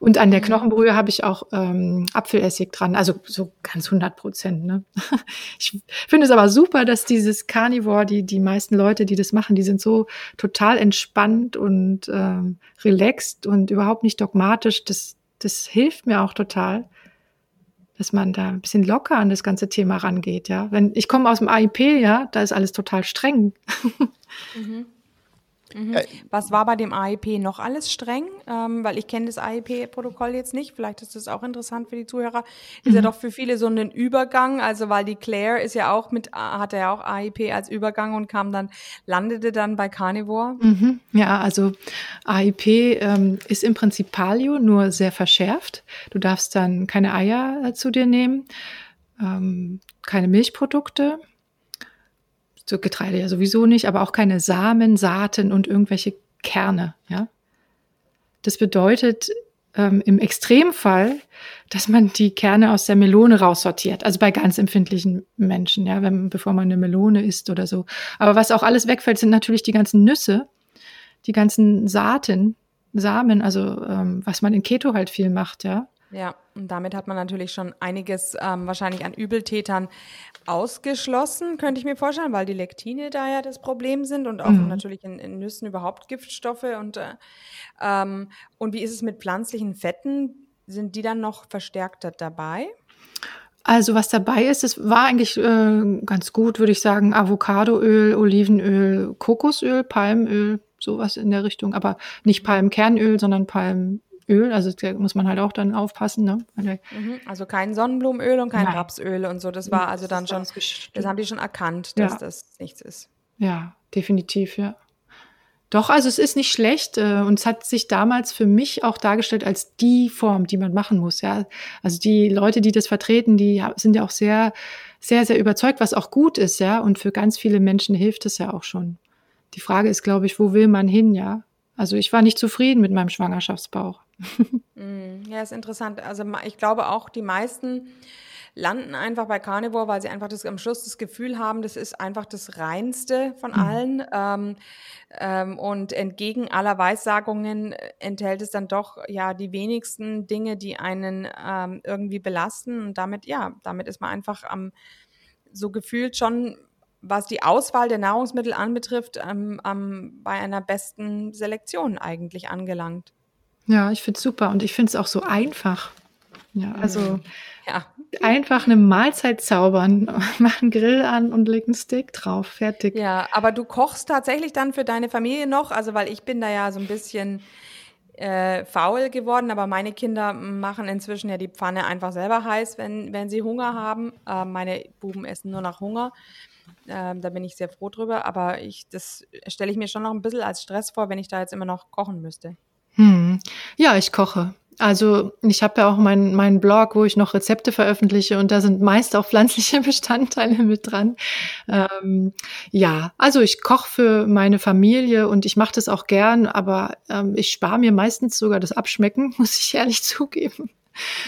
Und an der Knochenbrühe habe ich auch ähm, Apfelessig dran, also so ganz 100 Prozent. Ne? Ich finde es aber super, dass dieses Carnivore, die, die meisten Leute, die das machen, die sind so total entspannt und ähm, relaxed und überhaupt nicht dogmatisch. Das, das hilft mir auch total, dass man da ein bisschen locker an das ganze Thema rangeht. Ja, wenn ich komme aus dem AIP, ja, da ist alles total streng. Ja, Was war bei dem AIP noch alles streng? Ähm, weil ich kenne das AIP-Protokoll jetzt nicht. Vielleicht ist das auch interessant für die Zuhörer. Ist ja doch für viele so ein Übergang. Also weil die Claire ist ja auch mit, hatte ja auch AIP als Übergang und kam dann, landete dann bei Carnivore. Mhm. Ja, also AIP ähm, ist im Prinzip Paleo, nur sehr verschärft. Du darfst dann keine Eier äh, zu dir nehmen, ähm, keine Milchprodukte, so Getreide ja sowieso nicht, aber auch keine Samen, Saaten und irgendwelche Kerne. Ja, das bedeutet ähm, im Extremfall, dass man die Kerne aus der Melone raussortiert. Also bei ganz empfindlichen Menschen, ja, wenn, bevor man eine Melone isst oder so. Aber was auch alles wegfällt, sind natürlich die ganzen Nüsse, die ganzen Saaten, Samen, also ähm, was man in Keto halt viel macht, ja. Ja, und damit hat man natürlich schon einiges ähm, wahrscheinlich an Übeltätern ausgeschlossen, könnte ich mir vorstellen, weil die Lektine da ja das Problem sind und auch mhm. natürlich in, in, Nüssen überhaupt Giftstoffe. Und, äh, ähm, und wie ist es mit pflanzlichen Fetten? Sind die dann noch verstärkter dabei? Also was dabei ist, es war eigentlich äh, ganz gut, würde ich sagen, Avocadoöl, Olivenöl, Kokosöl, Palmöl, sowas in der Richtung, aber nicht Palmkernöl, sondern Palm Öl, also da muss man halt auch dann aufpassen. Ne? Mhm, also kein Sonnenblumenöl und kein Nein. Rapsöl und so. Das war also dann schon, das haben die schon erkannt, dass ja. das nichts ist. Ja, definitiv, ja. Doch, also es ist nicht schlecht äh, und es hat sich damals für mich auch dargestellt als die Form, die man machen muss. Ja, also die Leute, die das vertreten, die sind ja auch sehr, sehr, sehr überzeugt, was auch gut ist, ja. Und für ganz viele Menschen hilft es ja auch schon. Die Frage ist, glaube ich, wo will man hin, ja? Also ich war nicht zufrieden mit meinem Schwangerschaftsbauch. Mm, ja, ist interessant. Also ich glaube auch, die meisten landen einfach bei Carnivore, weil sie einfach das, am Schluss das Gefühl haben, das ist einfach das Reinste von mhm. allen. Ähm, ähm, und entgegen aller Weissagungen enthält es dann doch ja die wenigsten Dinge, die einen ähm, irgendwie belasten. Und damit, ja, damit ist man einfach am so gefühlt schon was die Auswahl der Nahrungsmittel anbetrifft, ähm, bei einer besten Selektion eigentlich angelangt. Ja, ich finde es super und ich finde es auch so einfach. Ja, also ja. einfach eine Mahlzeit zaubern, mach einen Grill an und leg einen Steak drauf, fertig. Ja, aber du kochst tatsächlich dann für deine Familie noch, also weil ich bin da ja so ein bisschen äh, faul geworden, aber meine Kinder machen inzwischen ja die Pfanne einfach selber heiß, wenn, wenn sie Hunger haben. Äh, meine Buben essen nur nach Hunger. Ähm, da bin ich sehr froh drüber, aber ich, das stelle ich mir schon noch ein bisschen als Stress vor, wenn ich da jetzt immer noch kochen müsste. Hm. Ja, ich koche. Also ich habe ja auch meinen mein Blog, wo ich noch Rezepte veröffentliche und da sind meist auch pflanzliche Bestandteile mit dran. Ähm, ja, also ich koche für meine Familie und ich mache das auch gern, aber ähm, ich spare mir meistens sogar das Abschmecken, muss ich ehrlich zugeben.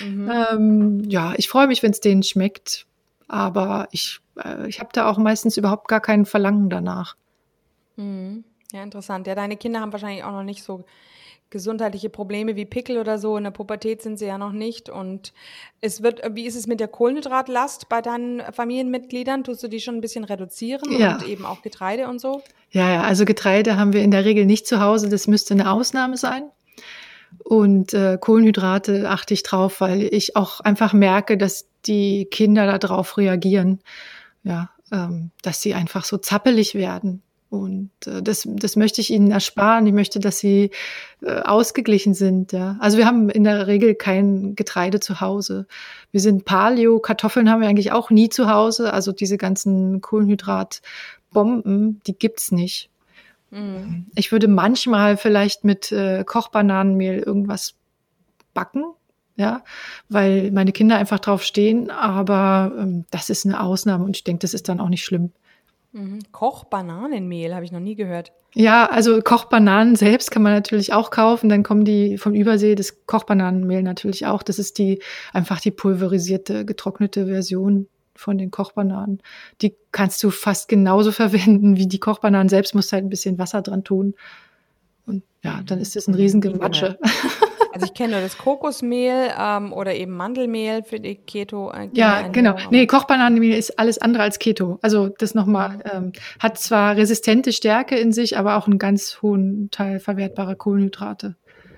Mhm. Ähm, ja, ich freue mich, wenn es denen schmeckt, aber ich, äh, ich habe da auch meistens überhaupt gar kein Verlangen danach. Mhm. Ja, interessant. Ja, deine Kinder haben wahrscheinlich auch noch nicht so gesundheitliche Probleme wie Pickel oder so. In der Pubertät sind sie ja noch nicht. Und es wird, wie ist es mit der Kohlenhydratlast bei deinen Familienmitgliedern? Tust du die schon ein bisschen reduzieren ja. und eben auch Getreide und so? Ja, ja, also Getreide haben wir in der Regel nicht zu Hause. Das müsste eine Ausnahme sein. Und äh, Kohlenhydrate achte ich drauf, weil ich auch einfach merke, dass die Kinder darauf reagieren. Ja, ähm, dass sie einfach so zappelig werden. Und äh, das, das möchte ich ihnen ersparen. Ich möchte, dass sie äh, ausgeglichen sind. Ja. Also wir haben in der Regel kein Getreide zu Hause. Wir sind Paleo, Kartoffeln haben wir eigentlich auch nie zu Hause. Also diese ganzen Kohlenhydratbomben, die gibt's nicht. Mhm. Ich würde manchmal vielleicht mit äh, Kochbananenmehl irgendwas backen, ja, weil meine Kinder einfach drauf stehen. Aber ähm, das ist eine Ausnahme und ich denke, das ist dann auch nicht schlimm. Mhm. Kochbananenmehl habe ich noch nie gehört. Ja, also Kochbananen selbst kann man natürlich auch kaufen. Dann kommen die vom Übersee, das Kochbananenmehl natürlich auch. Das ist die einfach die pulverisierte, getrocknete Version von den Kochbananen. Die kannst du fast genauso verwenden wie die Kochbananen selbst, musst halt ein bisschen Wasser dran tun. Und ja, dann ist das ein Riesengematsche. Also ich kenne nur das Kokosmehl ähm, oder eben Mandelmehl für die Keto. Äh, ja, genau. Nee, Kochbananenmehl ist alles andere als Keto. Also das nochmal, ähm, hat zwar resistente Stärke in sich, aber auch einen ganz hohen Teil verwertbarer Kohlenhydrate.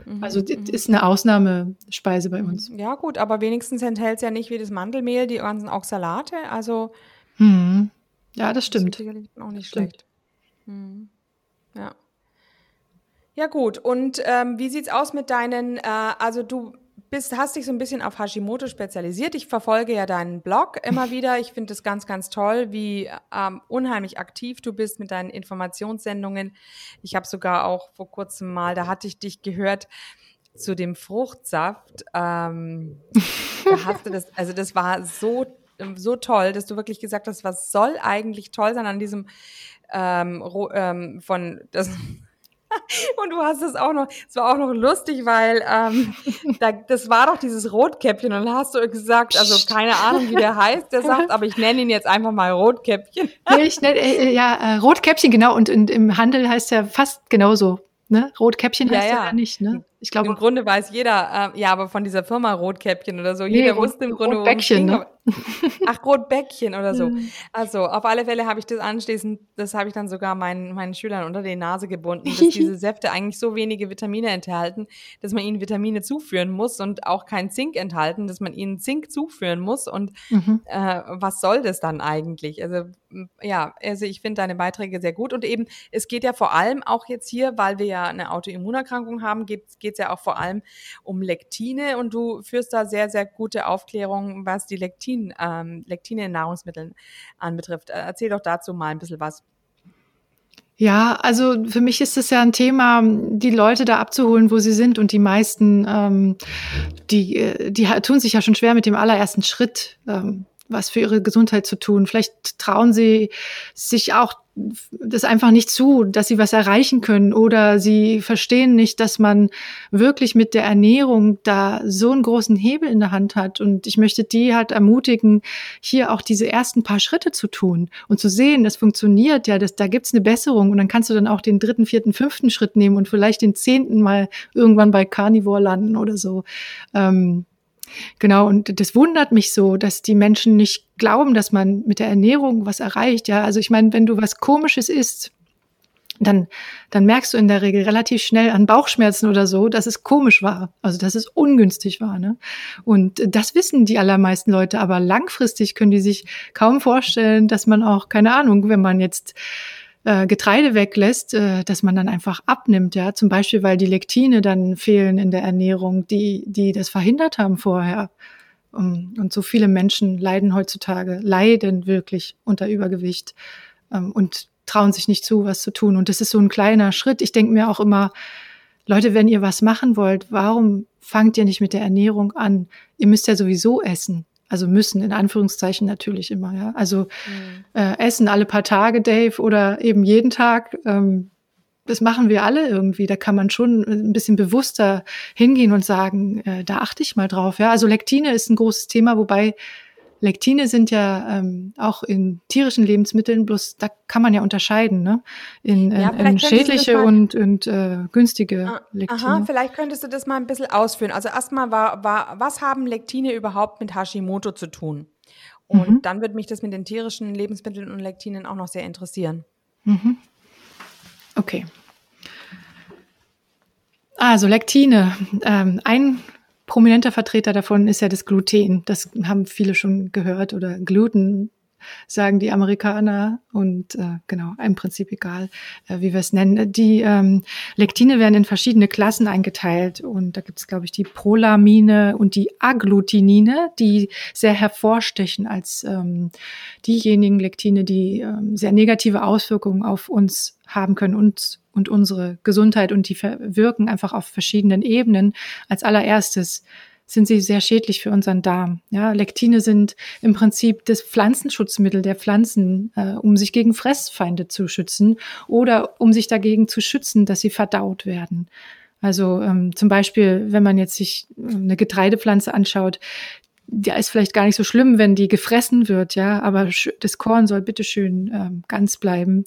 Mhm, also das mhm. ist eine Ausnahmespeise bei uns. Ja gut, aber wenigstens enthält es ja nicht wie das Mandelmehl die ganzen auch Salate. Also hm. ja, das stimmt. Das ist sicherlich auch nicht stimmt. schlecht. Hm. Ja. Ja gut, und ähm, wie sieht's aus mit deinen, äh, also du bist, hast dich so ein bisschen auf Hashimoto spezialisiert. Ich verfolge ja deinen Blog immer wieder. Ich finde es ganz, ganz toll, wie ähm, unheimlich aktiv du bist mit deinen Informationssendungen. Ich habe sogar auch vor kurzem mal, da hatte ich dich gehört zu dem Fruchtsaft. Ähm, da hast du das, also das war so so toll, dass du wirklich gesagt hast, was soll eigentlich toll sein an diesem ähm, ähm, von das Und du hast es auch noch, es war auch noch lustig, weil ähm, da, das war doch dieses Rotkäppchen und dann hast du gesagt, also keine Ahnung, wie der heißt, der sagt, aber ich nenne ihn jetzt einfach mal Rotkäppchen. nee, ich nenne, äh, ja, äh, Rotkäppchen, genau, und, und im Handel heißt er fast genauso. Ne? Rotkäppchen heißt ja, ja. ja nicht, ne? Ich glaube, im Grunde weiß jeder, äh, ja, aber von dieser Firma Rotkäppchen oder so, nee, jeder wusste im Grunde, Rotbäckchen, ne? Ach, Rotbäckchen oder so. Mhm. Also, auf alle Fälle habe ich das anschließend, das habe ich dann sogar meinen, meinen Schülern unter die Nase gebunden, dass diese Säfte eigentlich so wenige Vitamine enthalten, dass man ihnen Vitamine zuführen muss und auch kein Zink enthalten, dass man ihnen Zink zuführen muss. Und mhm. äh, was soll das dann eigentlich? Also, ja, also ich finde deine Beiträge sehr gut. Und eben, es geht ja vor allem auch jetzt hier, weil wir ja eine Autoimmunerkrankung haben, geht es ja auch vor allem um Lektine und du führst da sehr, sehr gute Aufklärung, was die Lektin, ähm, Lektine in Nahrungsmitteln anbetrifft. Äh, erzähl doch dazu mal ein bisschen was. Ja, also für mich ist es ja ein Thema, die Leute da abzuholen, wo sie sind. Und die meisten, ähm, die, äh, die tun sich ja schon schwer mit dem allerersten Schritt. Ähm, was für ihre Gesundheit zu tun. Vielleicht trauen sie sich auch das einfach nicht zu, dass sie was erreichen können oder sie verstehen nicht, dass man wirklich mit der Ernährung da so einen großen Hebel in der Hand hat. Und ich möchte die halt ermutigen, hier auch diese ersten paar Schritte zu tun und zu sehen, das funktioniert ja, das, da gibt's eine Besserung und dann kannst du dann auch den dritten, vierten, fünften Schritt nehmen und vielleicht den zehnten mal irgendwann bei Carnivore landen oder so. Ähm, Genau, und das wundert mich so, dass die Menschen nicht glauben, dass man mit der Ernährung was erreicht. Ja, also ich meine, wenn du was Komisches isst, dann, dann merkst du in der Regel relativ schnell an Bauchschmerzen oder so, dass es komisch war, also dass es ungünstig war. Ne? Und das wissen die allermeisten Leute, aber langfristig können die sich kaum vorstellen, dass man auch, keine Ahnung, wenn man jetzt äh, Getreide weglässt, äh, dass man dann einfach abnimmt, ja, zum Beispiel, weil die Lektine dann fehlen in der Ernährung, die, die das verhindert haben vorher. Um, und so viele Menschen leiden heutzutage, leiden wirklich unter Übergewicht ähm, und trauen sich nicht zu, was zu tun. Und das ist so ein kleiner Schritt. Ich denke mir auch immer, Leute, wenn ihr was machen wollt, warum fangt ihr nicht mit der Ernährung an? Ihr müsst ja sowieso essen. Also müssen, in Anführungszeichen natürlich immer, ja. Also mhm. äh, essen alle paar Tage, Dave, oder eben jeden Tag. Ähm, das machen wir alle irgendwie. Da kann man schon ein bisschen bewusster hingehen und sagen, äh, da achte ich mal drauf. Ja, also Lektine ist ein großes Thema, wobei Lektine sind ja ähm, auch in tierischen Lebensmitteln, bloß da kann man ja unterscheiden, ne? In, ja, in, in schädliche und, und äh, günstige ah, Lektine. Aha, vielleicht könntest du das mal ein bisschen ausführen. Also erstmal war, war, was haben Lektine überhaupt mit Hashimoto zu tun? Und mhm. dann wird mich das mit den tierischen Lebensmitteln und Lektinen auch noch sehr interessieren. Mhm. Okay. Also Lektine. Ähm, ein prominenter Vertreter davon ist ja das Gluten. Das haben viele schon gehört oder Gluten sagen die Amerikaner und äh, genau, im Prinzip egal, äh, wie wir es nennen. Die ähm, Lektine werden in verschiedene Klassen eingeteilt und da gibt es, glaube ich, die Prolamine und die Agglutinine, die sehr hervorstechen als ähm, diejenigen Lektine, die ähm, sehr negative Auswirkungen auf uns haben können und und unsere Gesundheit und die wirken einfach auf verschiedenen Ebenen. Als allererstes sind sie sehr schädlich für unseren Darm. Ja, Lektine sind im Prinzip das Pflanzenschutzmittel der Pflanzen, äh, um sich gegen Fressfeinde zu schützen oder um sich dagegen zu schützen, dass sie verdaut werden. Also ähm, zum Beispiel, wenn man jetzt sich eine Getreidepflanze anschaut, ja, ist vielleicht gar nicht so schlimm, wenn die gefressen wird, ja, aber das Korn soll bitteschön ähm, ganz bleiben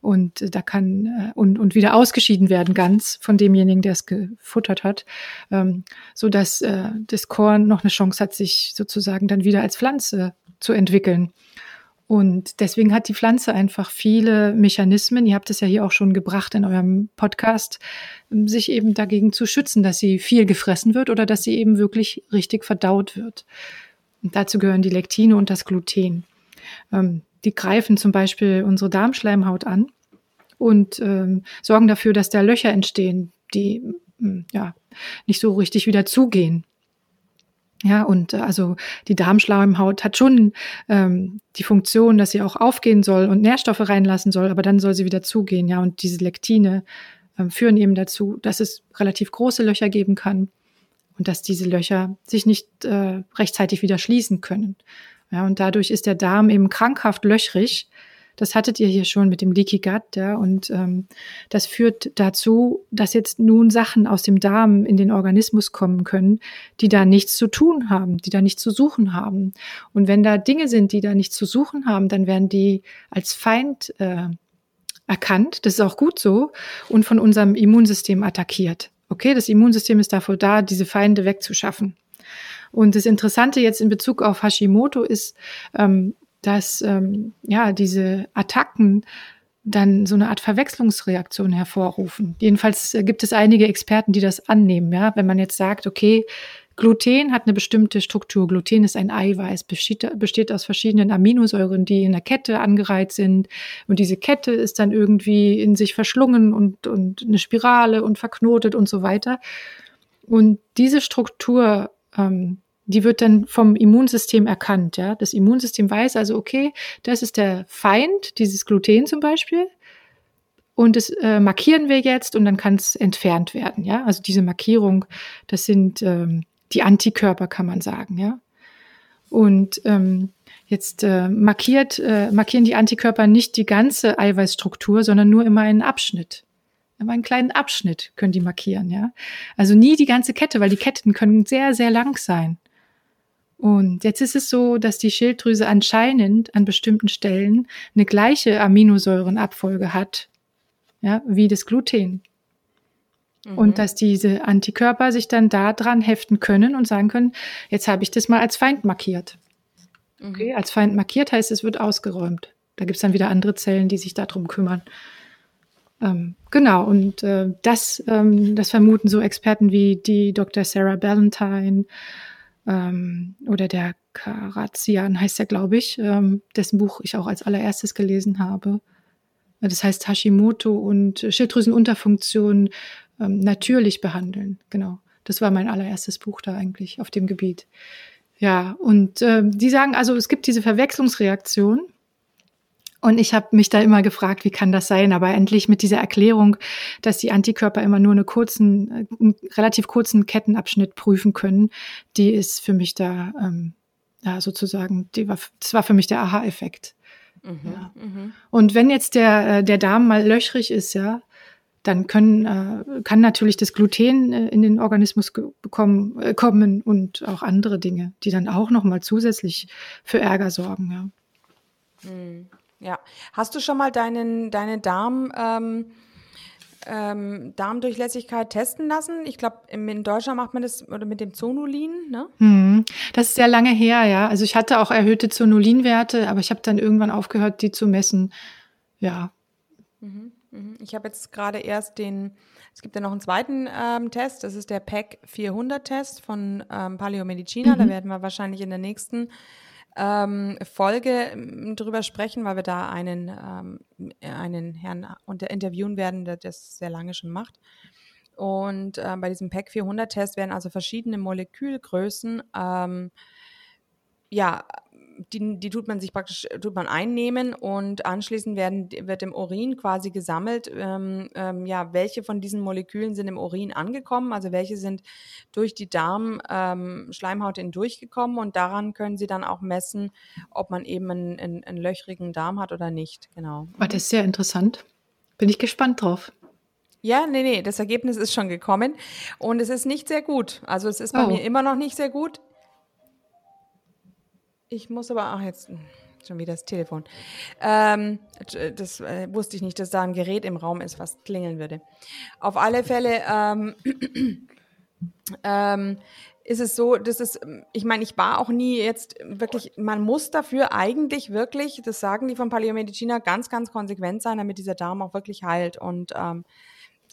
und äh, da kann äh, und, und wieder ausgeschieden werden ganz von demjenigen, der es gefuttert hat, ähm, so dass äh, das Korn noch eine Chance hat, sich sozusagen dann wieder als Pflanze zu entwickeln. Und deswegen hat die Pflanze einfach viele Mechanismen, ihr habt es ja hier auch schon gebracht in eurem Podcast, ähm, sich eben dagegen zu schützen, dass sie viel gefressen wird oder dass sie eben wirklich richtig verdaut wird. Und dazu gehören die Lektine und das Gluten. Ähm, die greifen zum Beispiel unsere Darmschleimhaut an und ähm, sorgen dafür, dass da Löcher entstehen, die ja nicht so richtig wieder zugehen. Ja, und äh, also die Darmschleimhaut hat schon ähm, die Funktion, dass sie auch aufgehen soll und Nährstoffe reinlassen soll, aber dann soll sie wieder zugehen. Ja, und diese Lektine äh, führen eben dazu, dass es relativ große Löcher geben kann und dass diese Löcher sich nicht äh, rechtzeitig wieder schließen können. Ja, und dadurch ist der Darm eben krankhaft löchrig das hattet ihr hier schon mit dem Leaky Gut, ja, und ähm, das führt dazu, dass jetzt nun Sachen aus dem Darm in den Organismus kommen können, die da nichts zu tun haben, die da nichts zu suchen haben. Und wenn da Dinge sind, die da nichts zu suchen haben, dann werden die als Feind äh, erkannt, das ist auch gut so, und von unserem Immunsystem attackiert. Okay, das Immunsystem ist dafür da, diese Feinde wegzuschaffen. Und das Interessante jetzt in Bezug auf Hashimoto ist, ähm, dass ähm, ja diese Attacken dann so eine Art Verwechslungsreaktion hervorrufen. Jedenfalls äh, gibt es einige Experten, die das annehmen. Ja, wenn man jetzt sagt, okay, Gluten hat eine bestimmte Struktur. Gluten ist ein Eiweiß, besteht, besteht aus verschiedenen Aminosäuren, die in der Kette angereiht sind. Und diese Kette ist dann irgendwie in sich verschlungen und, und eine Spirale und verknotet und so weiter. Und diese Struktur ähm, die wird dann vom Immunsystem erkannt. Ja? Das Immunsystem weiß also, okay, das ist der Feind, dieses Gluten zum Beispiel. Und das äh, markieren wir jetzt und dann kann es entfernt werden. Ja? Also diese Markierung, das sind ähm, die Antikörper, kann man sagen. Ja? Und ähm, jetzt äh, markiert, äh, markieren die Antikörper nicht die ganze Eiweißstruktur, sondern nur immer einen Abschnitt. Immer einen kleinen Abschnitt können die markieren, ja. Also nie die ganze Kette, weil die Ketten können sehr, sehr lang sein. Und jetzt ist es so, dass die Schilddrüse anscheinend an bestimmten Stellen eine gleiche Aminosäurenabfolge hat, ja, wie das Gluten. Mhm. Und dass diese Antikörper sich dann da dran heften können und sagen können, jetzt habe ich das mal als Feind markiert. Mhm. Okay, als Feind markiert heißt, es wird ausgeräumt. Da gibt es dann wieder andere Zellen, die sich darum kümmern. Ähm, genau, und äh, das, ähm, das vermuten so Experten wie die Dr. Sarah Ballantyne ähm, oder der Karazian heißt er, glaube ich, ähm, dessen Buch ich auch als allererstes gelesen habe. Das heißt Hashimoto und Schilddrüsenunterfunktion ähm, natürlich behandeln. Genau. Das war mein allererstes Buch da eigentlich auf dem Gebiet. Ja, und äh, die sagen also, es gibt diese Verwechslungsreaktion und ich habe mich da immer gefragt, wie kann das sein? Aber endlich mit dieser Erklärung, dass die Antikörper immer nur eine kurzen, äh, einen relativ kurzen Kettenabschnitt prüfen können, die ist für mich da ähm, ja, sozusagen, die war, das war für mich der Aha-Effekt. Mhm, ja. mhm. Und wenn jetzt der, äh, der Darm mal löchrig ist, ja, dann können, äh, kann natürlich das Gluten äh, in den Organismus bekommen, äh, kommen und auch andere Dinge, die dann auch nochmal zusätzlich für Ärger sorgen. Ja. Mhm. Ja. Hast du schon mal deinen, deine Darm, ähm, ähm, Darmdurchlässigkeit testen lassen? Ich glaube, in Deutschland macht man das oder mit dem Zonulin, ne? Hm, das ist sehr lange her, ja. Also ich hatte auch erhöhte Zonulinwerte, aber ich habe dann irgendwann aufgehört, die zu messen. Ja. Mhm, mhm. Ich habe jetzt gerade erst den, es gibt ja noch einen zweiten ähm, Test, das ist der PEC 400 Test von ähm, Paleomedicina. Mhm. Da werden wir wahrscheinlich in der nächsten ähm, Folge ähm, drüber sprechen, weil wir da einen, ähm, einen Herrn unter interviewen werden, der das sehr lange schon macht. Und äh, bei diesem PEC 400 Test werden also verschiedene Molekülgrößen ähm, ja, die, die tut man sich praktisch, tut man einnehmen und anschließend werden, wird im Urin quasi gesammelt, ähm, ähm, ja, welche von diesen Molekülen sind im Urin angekommen, also welche sind durch die Darmschleimhaut ähm, hindurchgekommen und daran können sie dann auch messen, ob man eben einen, einen, einen löchrigen Darm hat oder nicht, genau. Oh, das ist sehr interessant. Bin ich gespannt drauf. Ja, nee, nee, das Ergebnis ist schon gekommen und es ist nicht sehr gut. Also es ist bei oh. mir immer noch nicht sehr gut. Ich muss aber, ach jetzt, hm, schon wieder das Telefon. Ähm, das äh, wusste ich nicht, dass da ein Gerät im Raum ist, was klingeln würde. Auf alle Fälle ähm, ähm, ist es so, dass es, ich meine, ich war auch nie jetzt wirklich, man muss dafür eigentlich wirklich, das sagen die von Paleomedicina, ganz, ganz konsequent sein, damit dieser Darm auch wirklich heilt. Und ähm,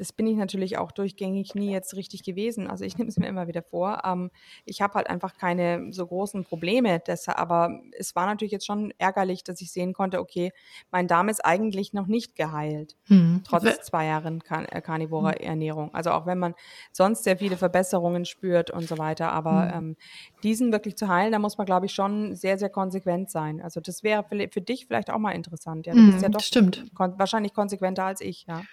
das bin ich natürlich auch durchgängig nie jetzt richtig gewesen. Also ich nehme es mir immer wieder vor. Ähm, ich habe halt einfach keine so großen Probleme. Deshalb, aber es war natürlich jetzt schon ärgerlich, dass ich sehen konnte, okay, mein Darm ist eigentlich noch nicht geheilt, hm. trotz zwei Jahren kan äh, karnivorer hm. Ernährung. Also auch wenn man sonst sehr viele Verbesserungen spürt und so weiter. Aber hm. ähm, diesen wirklich zu heilen, da muss man, glaube ich, schon sehr, sehr konsequent sein. Also das wäre für, für dich vielleicht auch mal interessant. Ja, du bist ja hm, doch stimmt. Kon wahrscheinlich konsequenter als ich, ja.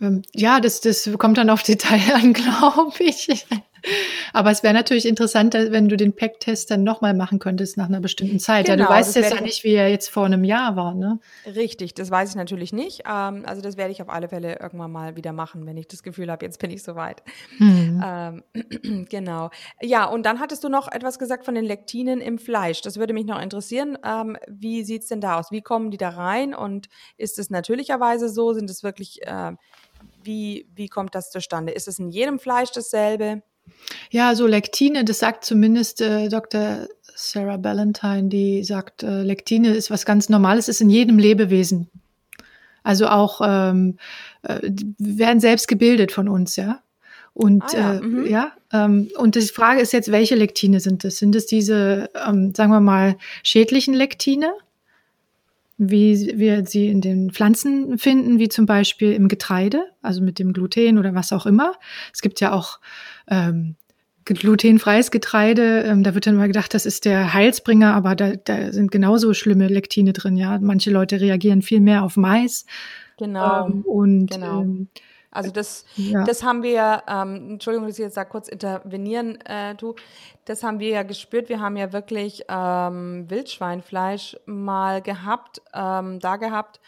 Ähm, ja, das, das kommt dann auf Detail an, glaube ich. Aber es wäre natürlich interessant, wenn du den Pack-Test dann nochmal machen könntest nach einer bestimmten Zeit. Genau, ja, du genau, weißt jetzt ja nicht, wie er jetzt vor einem Jahr war, ne? Richtig, das weiß ich natürlich nicht. Ähm, also das werde ich auf alle Fälle irgendwann mal wieder machen, wenn ich das Gefühl habe, jetzt bin ich soweit. Mhm. Ähm, genau. Ja, und dann hattest du noch etwas gesagt von den Lektinen im Fleisch. Das würde mich noch interessieren. Ähm, wie sieht's denn da aus? Wie kommen die da rein? Und ist es natürlicherweise so? Sind es wirklich äh, wie, wie kommt das zustande? Ist es in jedem Fleisch dasselbe? Ja, so Lektine, das sagt zumindest äh, Dr. Sarah Ballantyne, die sagt, äh, Lektine ist was ganz Normales, ist in jedem Lebewesen. Also auch ähm, äh, werden selbst gebildet von uns, ja. Und ah, ja, äh, mhm. ja ähm, und die Frage ist jetzt, welche Lektine sind es? Sind es diese, ähm, sagen wir mal, schädlichen Lektine, wie wir sie in den Pflanzen finden, wie zum Beispiel im Getreide, also mit dem Gluten oder was auch immer. Es gibt ja auch ähm, glutenfreies Getreide, ähm, da wird dann mal gedacht, das ist der Heilsbringer, aber da, da sind genauso schlimme Lektine drin, ja. Manche Leute reagieren viel mehr auf Mais. Genau. Ähm, und genau. Ähm, also das, ja. das haben wir, ähm, Entschuldigung, dass ich jetzt da kurz intervenieren äh, tu, das haben wir ja gespürt. Wir haben ja wirklich ähm, Wildschweinfleisch mal gehabt, ähm, da gehabt.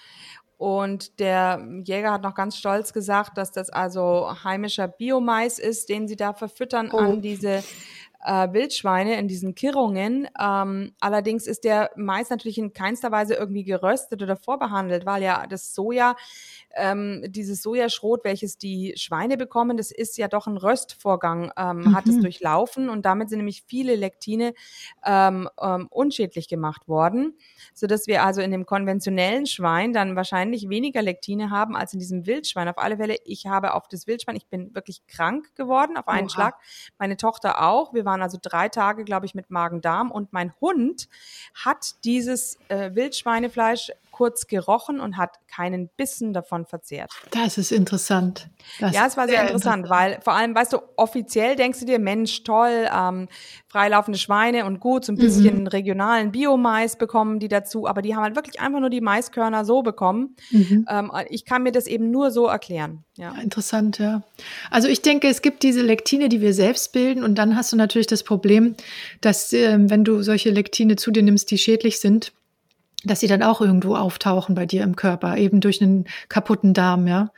Und der Jäger hat noch ganz stolz gesagt, dass das also heimischer Biomais ist, den sie da verfüttern oh. an diese äh, Wildschweine in diesen Kirrungen. Ähm, allerdings ist der Mais natürlich in keinster Weise irgendwie geröstet oder vorbehandelt, weil ja das Soja ähm, dieses Sojaschrot, welches die Schweine bekommen, das ist ja doch ein Röstvorgang, ähm, mhm. hat es mhm. durchlaufen und damit sind nämlich viele Lektine ähm, ähm, unschädlich gemacht worden, so dass wir also in dem konventionellen Schwein dann wahrscheinlich weniger Lektine haben als in diesem Wildschwein. Auf alle Fälle, ich habe auf das Wildschwein, ich bin wirklich krank geworden auf einen Oha. Schlag, meine Tochter auch. Wir waren also drei Tage, glaube ich, mit Magen-Darm und mein Hund hat dieses äh, Wildschweinefleisch kurz gerochen und hat keinen Bissen davon verzehrt. Das ist interessant. Das ja, es war sehr, sehr interessant, interessant, weil vor allem, weißt du, offiziell denkst du dir, Mensch, toll, ähm, freilaufende Schweine und gut, so ein bisschen mhm. regionalen Biomais bekommen die dazu, aber die haben halt wirklich einfach nur die Maiskörner so bekommen. Mhm. Ähm, ich kann mir das eben nur so erklären. Ja. Interessant, ja. Also ich denke, es gibt diese Lektine, die wir selbst bilden und dann hast du natürlich das Problem, dass äh, wenn du solche Lektine zu dir nimmst, die schädlich sind, dass sie dann auch irgendwo auftauchen bei dir im Körper, eben durch einen kaputten Darm, ja.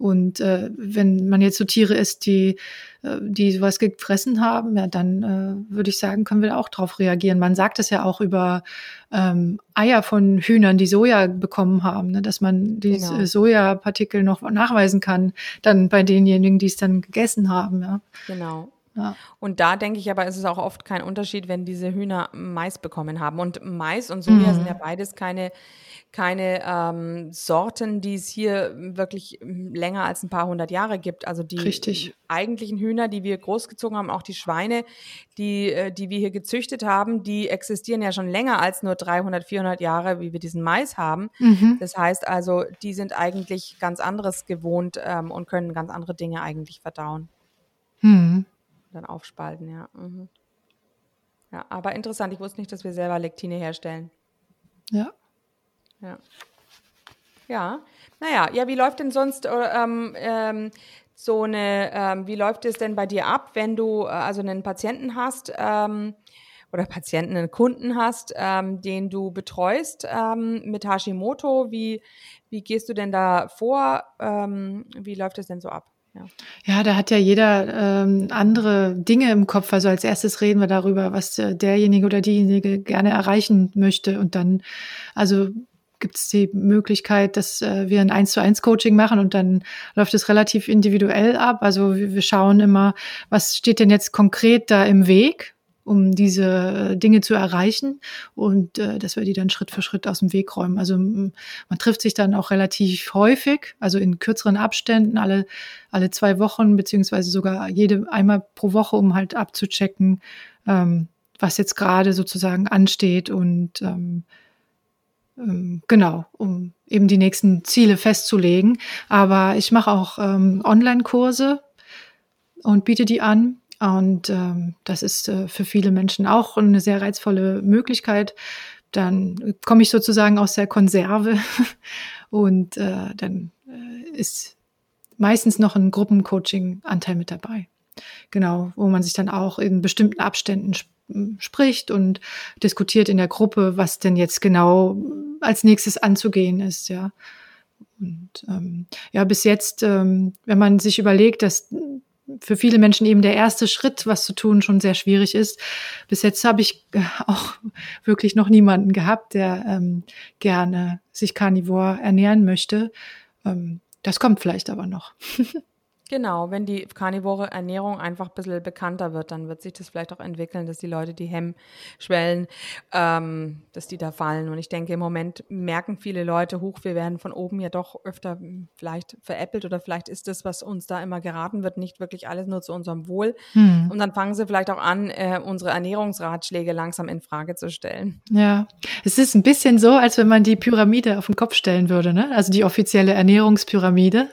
Und äh, wenn man jetzt so Tiere isst, die, äh, die sowas gefressen haben, ja, dann äh, würde ich sagen, können wir auch drauf reagieren. Man sagt es ja auch über ähm, Eier von Hühnern, die Soja bekommen haben, ne, dass man die genau. Sojapartikel noch nachweisen kann, dann bei denjenigen, die es dann gegessen haben. Ja. Genau. Ja. Und da denke ich aber, ist es auch oft kein Unterschied, wenn diese Hühner Mais bekommen haben. Und Mais und Soja mhm. sind ja beides keine, keine ähm, Sorten, die es hier wirklich länger als ein paar hundert Jahre gibt. Also die Richtig. eigentlichen Hühner, die wir großgezogen haben, auch die Schweine, die, äh, die wir hier gezüchtet haben, die existieren ja schon länger als nur 300, 400 Jahre, wie wir diesen Mais haben. Mhm. Das heißt also, die sind eigentlich ganz anderes gewohnt ähm, und können ganz andere Dinge eigentlich verdauen. Mhm dann aufspalten, ja. Mhm. Ja, aber interessant. Ich wusste nicht, dass wir selber Lektine herstellen. Ja. Ja. Ja. Naja, ja, wie läuft denn sonst ähm, ähm, so eine, ähm, wie läuft es denn bei dir ab, wenn du äh, also einen Patienten hast ähm, oder Patienten, einen Kunden hast, ähm, den du betreust ähm, mit Hashimoto? Wie, wie gehst du denn da vor? wie läuft es denn so ab? Ja. da hat ja jeder ähm, andere Dinge im Kopf. Also als erstes reden wir darüber, was äh, derjenige oder diejenige gerne erreichen möchte. Und dann, also gibt es die Möglichkeit, dass äh, wir ein eins zu eins Coaching machen und dann läuft es relativ individuell ab. Also wir, wir schauen immer, was steht denn jetzt konkret da im Weg? Um diese Dinge zu erreichen und äh, dass wir die dann Schritt für Schritt aus dem Weg räumen. Also man trifft sich dann auch relativ häufig, also in kürzeren Abständen, alle, alle zwei Wochen, beziehungsweise sogar jede einmal pro Woche, um halt abzuchecken, ähm, was jetzt gerade sozusagen ansteht und ähm, ähm, genau, um eben die nächsten Ziele festzulegen. Aber ich mache auch ähm, Online-Kurse und biete die an. Und ähm, das ist äh, für viele Menschen auch eine sehr reizvolle Möglichkeit. Dann komme ich sozusagen aus der Konserve und äh, dann äh, ist meistens noch ein Gruppencoaching-Anteil mit dabei. Genau, wo man sich dann auch in bestimmten Abständen sp spricht und diskutiert in der Gruppe, was denn jetzt genau als nächstes anzugehen ist, ja. Und ähm, ja, bis jetzt, ähm, wenn man sich überlegt, dass für viele Menschen eben der erste Schritt, was zu tun, schon sehr schwierig ist. Bis jetzt habe ich äh, auch wirklich noch niemanden gehabt, der ähm, gerne sich karnivor ernähren möchte. Ähm, Das kommt vielleicht aber noch. Genau, wenn die karnivore Ernährung einfach ein bisschen bekannter wird, dann wird sich das vielleicht auch entwickeln, dass die Leute, die Hemmschwellen, ähm, dass die da fallen. Und ich denke, im Moment merken viele Leute, hoch, wir werden von oben ja doch öfter vielleicht veräppelt oder vielleicht ist das, was uns da immer geraten wird, nicht wirklich alles nur zu unserem Wohl. Hm. Und dann fangen sie vielleicht auch an, äh, unsere Ernährungsratschläge langsam in Frage zu stellen. Ja, es ist ein bisschen so, als wenn man die Pyramide auf den Kopf stellen würde, ne? Also die offizielle Ernährungspyramide.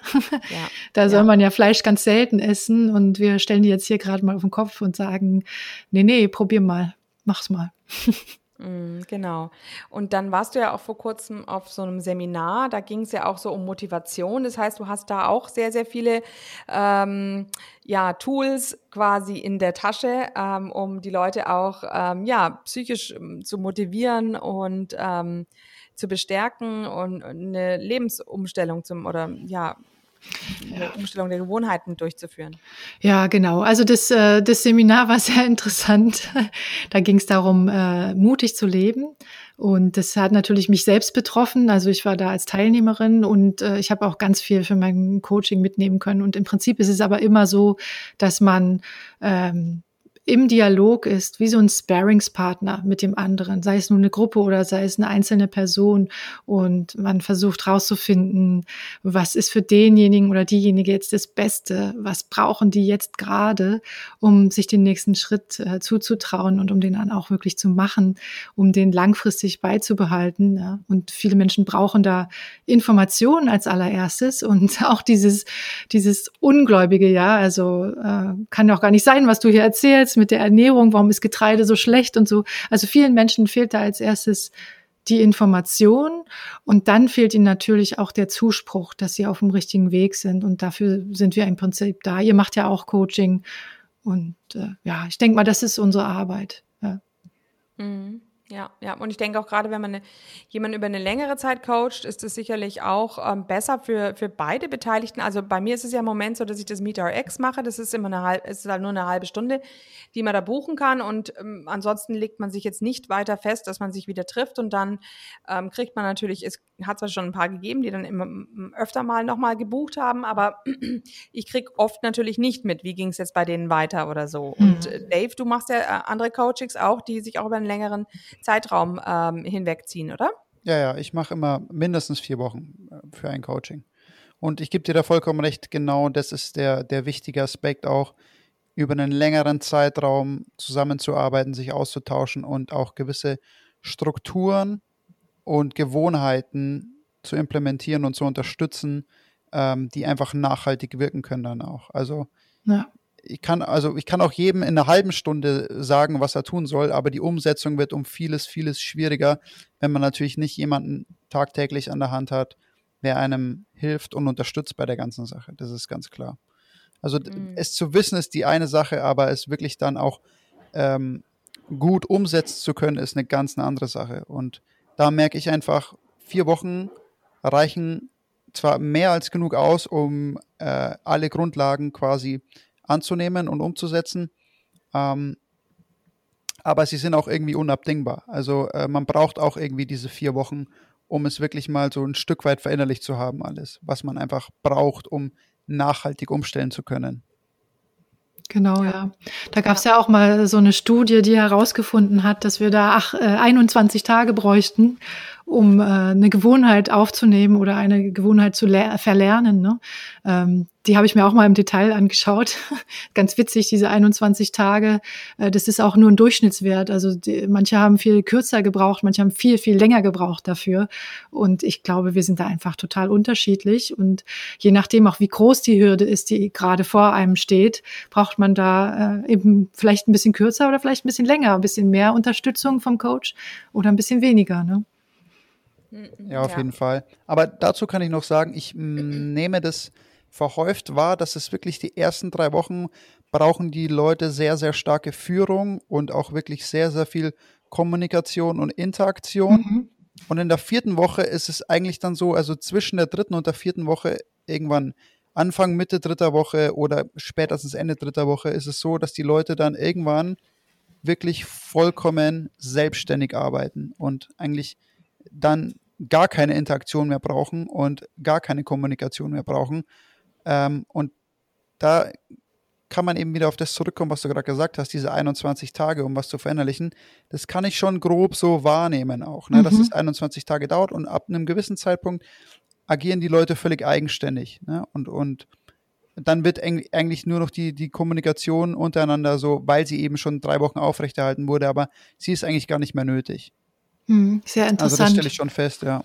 Ja. da soll ja. man ja vielleicht Fleisch ganz selten essen und wir stellen die jetzt hier gerade mal auf den Kopf und sagen, nee, nee, probier mal, mach's mal. Mm, genau. Und dann warst du ja auch vor kurzem auf so einem Seminar, da ging es ja auch so um Motivation. Das heißt, du hast da auch sehr, sehr viele ähm, ja, Tools quasi in der Tasche, ähm, um die Leute auch ähm, ja, psychisch ähm, zu motivieren und ähm, zu bestärken und eine Lebensumstellung zum oder ja, eine Umstellung der Gewohnheiten durchzuführen. Ja, genau. Also das, äh, das Seminar war sehr interessant. da ging es darum, äh, mutig zu leben. Und das hat natürlich mich selbst betroffen. Also ich war da als Teilnehmerin und äh, ich habe auch ganz viel für mein Coaching mitnehmen können. Und im Prinzip ist es aber immer so, dass man ähm, im Dialog ist, wie so ein Sparingspartner mit dem anderen, sei es nun eine Gruppe oder sei es eine einzelne Person und man versucht rauszufinden, was ist für denjenigen oder diejenige jetzt das Beste, was brauchen die jetzt gerade, um sich den nächsten Schritt äh, zuzutrauen und um den dann auch wirklich zu machen, um den langfristig beizubehalten. Ja. Und viele Menschen brauchen da Informationen als allererstes und auch dieses, dieses Ungläubige, ja, also äh, kann auch gar nicht sein, was du hier erzählst mit der Ernährung, warum ist Getreide so schlecht und so. Also vielen Menschen fehlt da als erstes die Information und dann fehlt ihnen natürlich auch der Zuspruch, dass sie auf dem richtigen Weg sind und dafür sind wir im Prinzip da. Ihr macht ja auch Coaching und äh, ja, ich denke mal, das ist unsere Arbeit. Ja. Mhm. Ja, ja. Und ich denke auch gerade, wenn man eine, jemanden über eine längere Zeit coacht, ist es sicherlich auch ähm, besser für, für beide Beteiligten. Also bei mir ist es ja im Moment so, dass ich das Meet RX mache. Das ist immer eine halbe, ist halt nur eine halbe Stunde, die man da buchen kann. Und ähm, ansonsten legt man sich jetzt nicht weiter fest, dass man sich wieder trifft. Und dann ähm, kriegt man natürlich, es hat zwar schon ein paar gegeben, die dann immer öfter mal nochmal gebucht haben, aber ich krieg oft natürlich nicht mit, wie ging es jetzt bei denen weiter oder so. Mhm. Und äh, Dave, du machst ja äh, andere Coachings auch, die sich auch über einen längeren Zeitraum ähm, hinwegziehen, oder? Ja, ja, ich mache immer mindestens vier Wochen äh, für ein Coaching. Und ich gebe dir da vollkommen recht, genau das ist der, der wichtige Aspekt auch, über einen längeren Zeitraum zusammenzuarbeiten, sich auszutauschen und auch gewisse Strukturen und Gewohnheiten zu implementieren und zu unterstützen, ähm, die einfach nachhaltig wirken können dann auch. Also ja ich kann, also ich kann auch jedem in einer halben Stunde sagen, was er tun soll, aber die Umsetzung wird um vieles, vieles schwieriger, wenn man natürlich nicht jemanden tagtäglich an der Hand hat, der einem hilft und unterstützt bei der ganzen Sache. Das ist ganz klar. Also mhm. es zu wissen ist die eine Sache, aber es wirklich dann auch ähm, gut umsetzen zu können, ist eine ganz eine andere Sache. Und da merke ich einfach, vier Wochen reichen zwar mehr als genug aus, um äh, alle Grundlagen quasi anzunehmen und umzusetzen. Ähm, aber sie sind auch irgendwie unabdingbar. Also äh, man braucht auch irgendwie diese vier Wochen, um es wirklich mal so ein Stück weit verinnerlicht zu haben, alles, was man einfach braucht, um nachhaltig umstellen zu können. Genau, ja. Da gab es ja auch mal so eine Studie, die herausgefunden hat, dass wir da ach, äh, 21 Tage bräuchten, um äh, eine Gewohnheit aufzunehmen oder eine Gewohnheit zu verlernen. Ne? Ähm, die habe ich mir auch mal im Detail angeschaut. Ganz witzig, diese 21 Tage. Äh, das ist auch nur ein Durchschnittswert. Also die, manche haben viel kürzer gebraucht, manche haben viel, viel länger gebraucht dafür. Und ich glaube, wir sind da einfach total unterschiedlich. Und je nachdem auch, wie groß die Hürde ist, die gerade vor einem steht, braucht man da äh, eben vielleicht ein bisschen kürzer oder vielleicht ein bisschen länger, ein bisschen mehr Unterstützung vom Coach oder ein bisschen weniger. Ne? Mhm, ja, auf ja. jeden Fall. Aber dazu kann ich noch sagen, ich nehme das verhäuft wahr, dass es wirklich die ersten drei Wochen brauchen die Leute sehr, sehr starke Führung und auch wirklich sehr, sehr viel Kommunikation und Interaktion. Mhm. Und in der vierten Woche ist es eigentlich dann so, also zwischen der dritten und der vierten Woche irgendwann Anfang, Mitte dritter Woche oder spätestens Ende dritter Woche ist es so, dass die Leute dann irgendwann wirklich vollkommen selbstständig arbeiten und eigentlich dann gar keine Interaktion mehr brauchen und gar keine Kommunikation mehr brauchen. Ähm, und da kann man eben wieder auf das zurückkommen, was du gerade gesagt hast, diese 21 Tage, um was zu verinnerlichen. Das kann ich schon grob so wahrnehmen auch, ne? Mhm. dass es 21 Tage dauert und ab einem gewissen Zeitpunkt agieren die Leute völlig eigenständig. Ne? Und, und dann wird eigentlich nur noch die, die Kommunikation untereinander so, weil sie eben schon drei Wochen aufrechterhalten wurde, aber sie ist eigentlich gar nicht mehr nötig. Hm, sehr interessant. Also das stelle ich schon fest, ja.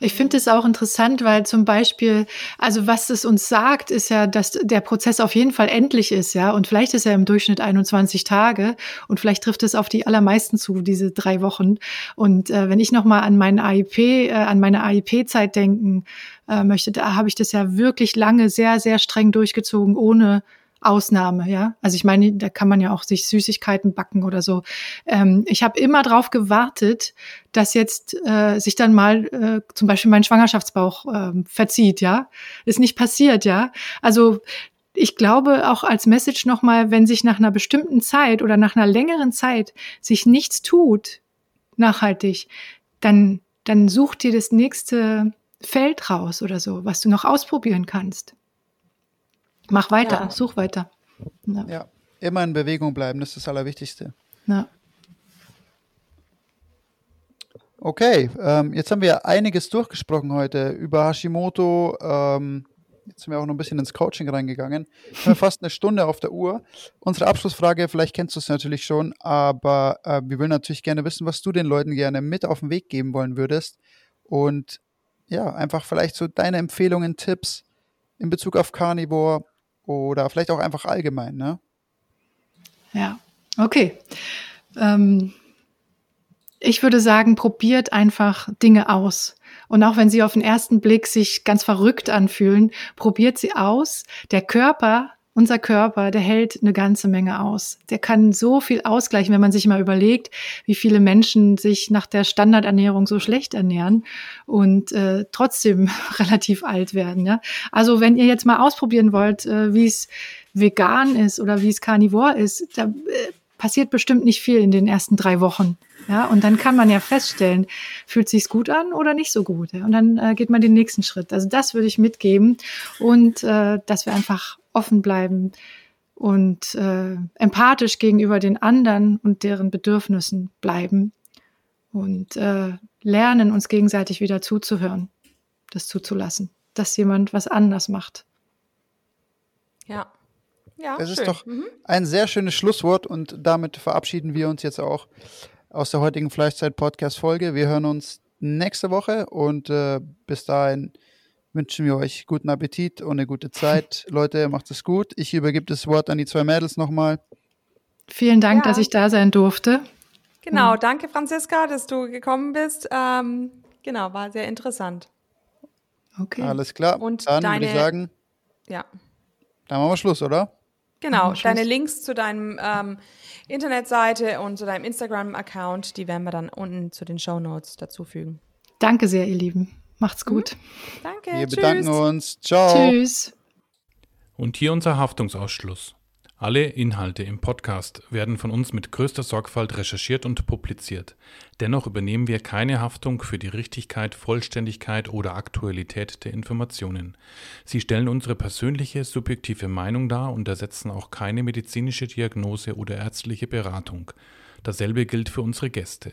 Ich finde es auch interessant, weil zum Beispiel, also was es uns sagt, ist ja, dass der Prozess auf jeden Fall endlich ist, ja. Und vielleicht ist er im Durchschnitt 21 Tage und vielleicht trifft es auf die allermeisten zu, diese drei Wochen. Und äh, wenn ich nochmal an meinen AIP, äh, an meine AIP-Zeit denken äh, möchte, da habe ich das ja wirklich lange sehr, sehr streng durchgezogen, ohne Ausnahme, ja. Also ich meine, da kann man ja auch sich Süßigkeiten backen oder so. Ähm, ich habe immer darauf gewartet, dass jetzt äh, sich dann mal äh, zum Beispiel mein Schwangerschaftsbauch äh, verzieht, ja. Ist nicht passiert, ja. Also ich glaube auch als Message nochmal, wenn sich nach einer bestimmten Zeit oder nach einer längeren Zeit sich nichts tut, nachhaltig, dann, dann such dir das nächste Feld raus oder so, was du noch ausprobieren kannst. Mach weiter, ja. such weiter. Ja. ja. immer in Bewegung bleiben, das ist das Allerwichtigste. Ja. Okay, ähm, jetzt haben wir einiges durchgesprochen heute über Hashimoto. Ähm, jetzt sind wir auch noch ein bisschen ins Coaching reingegangen. Wir haben fast eine Stunde auf der Uhr. Unsere Abschlussfrage, vielleicht kennst du es natürlich schon, aber äh, wir wollen natürlich gerne wissen, was du den Leuten gerne mit auf den Weg geben wollen würdest. Und ja, einfach vielleicht so deine Empfehlungen, Tipps in Bezug auf Carnivore, oder vielleicht auch einfach allgemein, ne? Ja, okay. Ähm, ich würde sagen, probiert einfach Dinge aus. Und auch wenn sie auf den ersten Blick sich ganz verrückt anfühlen, probiert sie aus. Der Körper unser Körper, der hält eine ganze Menge aus. Der kann so viel ausgleichen, wenn man sich mal überlegt, wie viele Menschen sich nach der Standardernährung so schlecht ernähren und äh, trotzdem relativ alt werden. Ja? Also wenn ihr jetzt mal ausprobieren wollt, äh, wie es vegan ist oder wie es Carnivore ist, da äh, passiert bestimmt nicht viel in den ersten drei Wochen. Ja, und dann kann man ja feststellen, fühlt sich's gut an oder nicht so gut. Ja? Und dann äh, geht man den nächsten Schritt. Also das würde ich mitgeben und äh, dass wir einfach offen bleiben und äh, empathisch gegenüber den anderen und deren Bedürfnissen bleiben und äh, lernen, uns gegenseitig wieder zuzuhören, das zuzulassen, dass jemand was anders macht. Ja. Ja, das schön. ist doch mhm. ein sehr schönes Schlusswort und damit verabschieden wir uns jetzt auch aus der heutigen Fleischzeit-Podcast-Folge. Wir hören uns nächste Woche und äh, bis dahin wünschen wir euch guten Appetit und eine gute Zeit. Leute, macht es gut. Ich übergebe das Wort an die zwei Mädels nochmal. Vielen Dank, ja. dass ich da sein durfte. Genau, hm. danke Franziska, dass du gekommen bist. Ähm, genau, war sehr interessant. Okay. Alles klar. Und dann deine, würde ich sagen, ja. Dann machen wir Schluss, oder? Genau, deine Links zu deinem ähm, Internetseite und zu deinem Instagram-Account, die werden wir dann unten zu den Show Notes dazufügen. Danke sehr, ihr Lieben. Macht's gut. Mhm. Danke. Wir Tschüss. bedanken uns. Ciao. Tschüss. Und hier unser Haftungsausschluss. Alle Inhalte im Podcast werden von uns mit größter Sorgfalt recherchiert und publiziert. Dennoch übernehmen wir keine Haftung für die Richtigkeit, Vollständigkeit oder Aktualität der Informationen. Sie stellen unsere persönliche, subjektive Meinung dar und ersetzen auch keine medizinische Diagnose oder ärztliche Beratung. Dasselbe gilt für unsere Gäste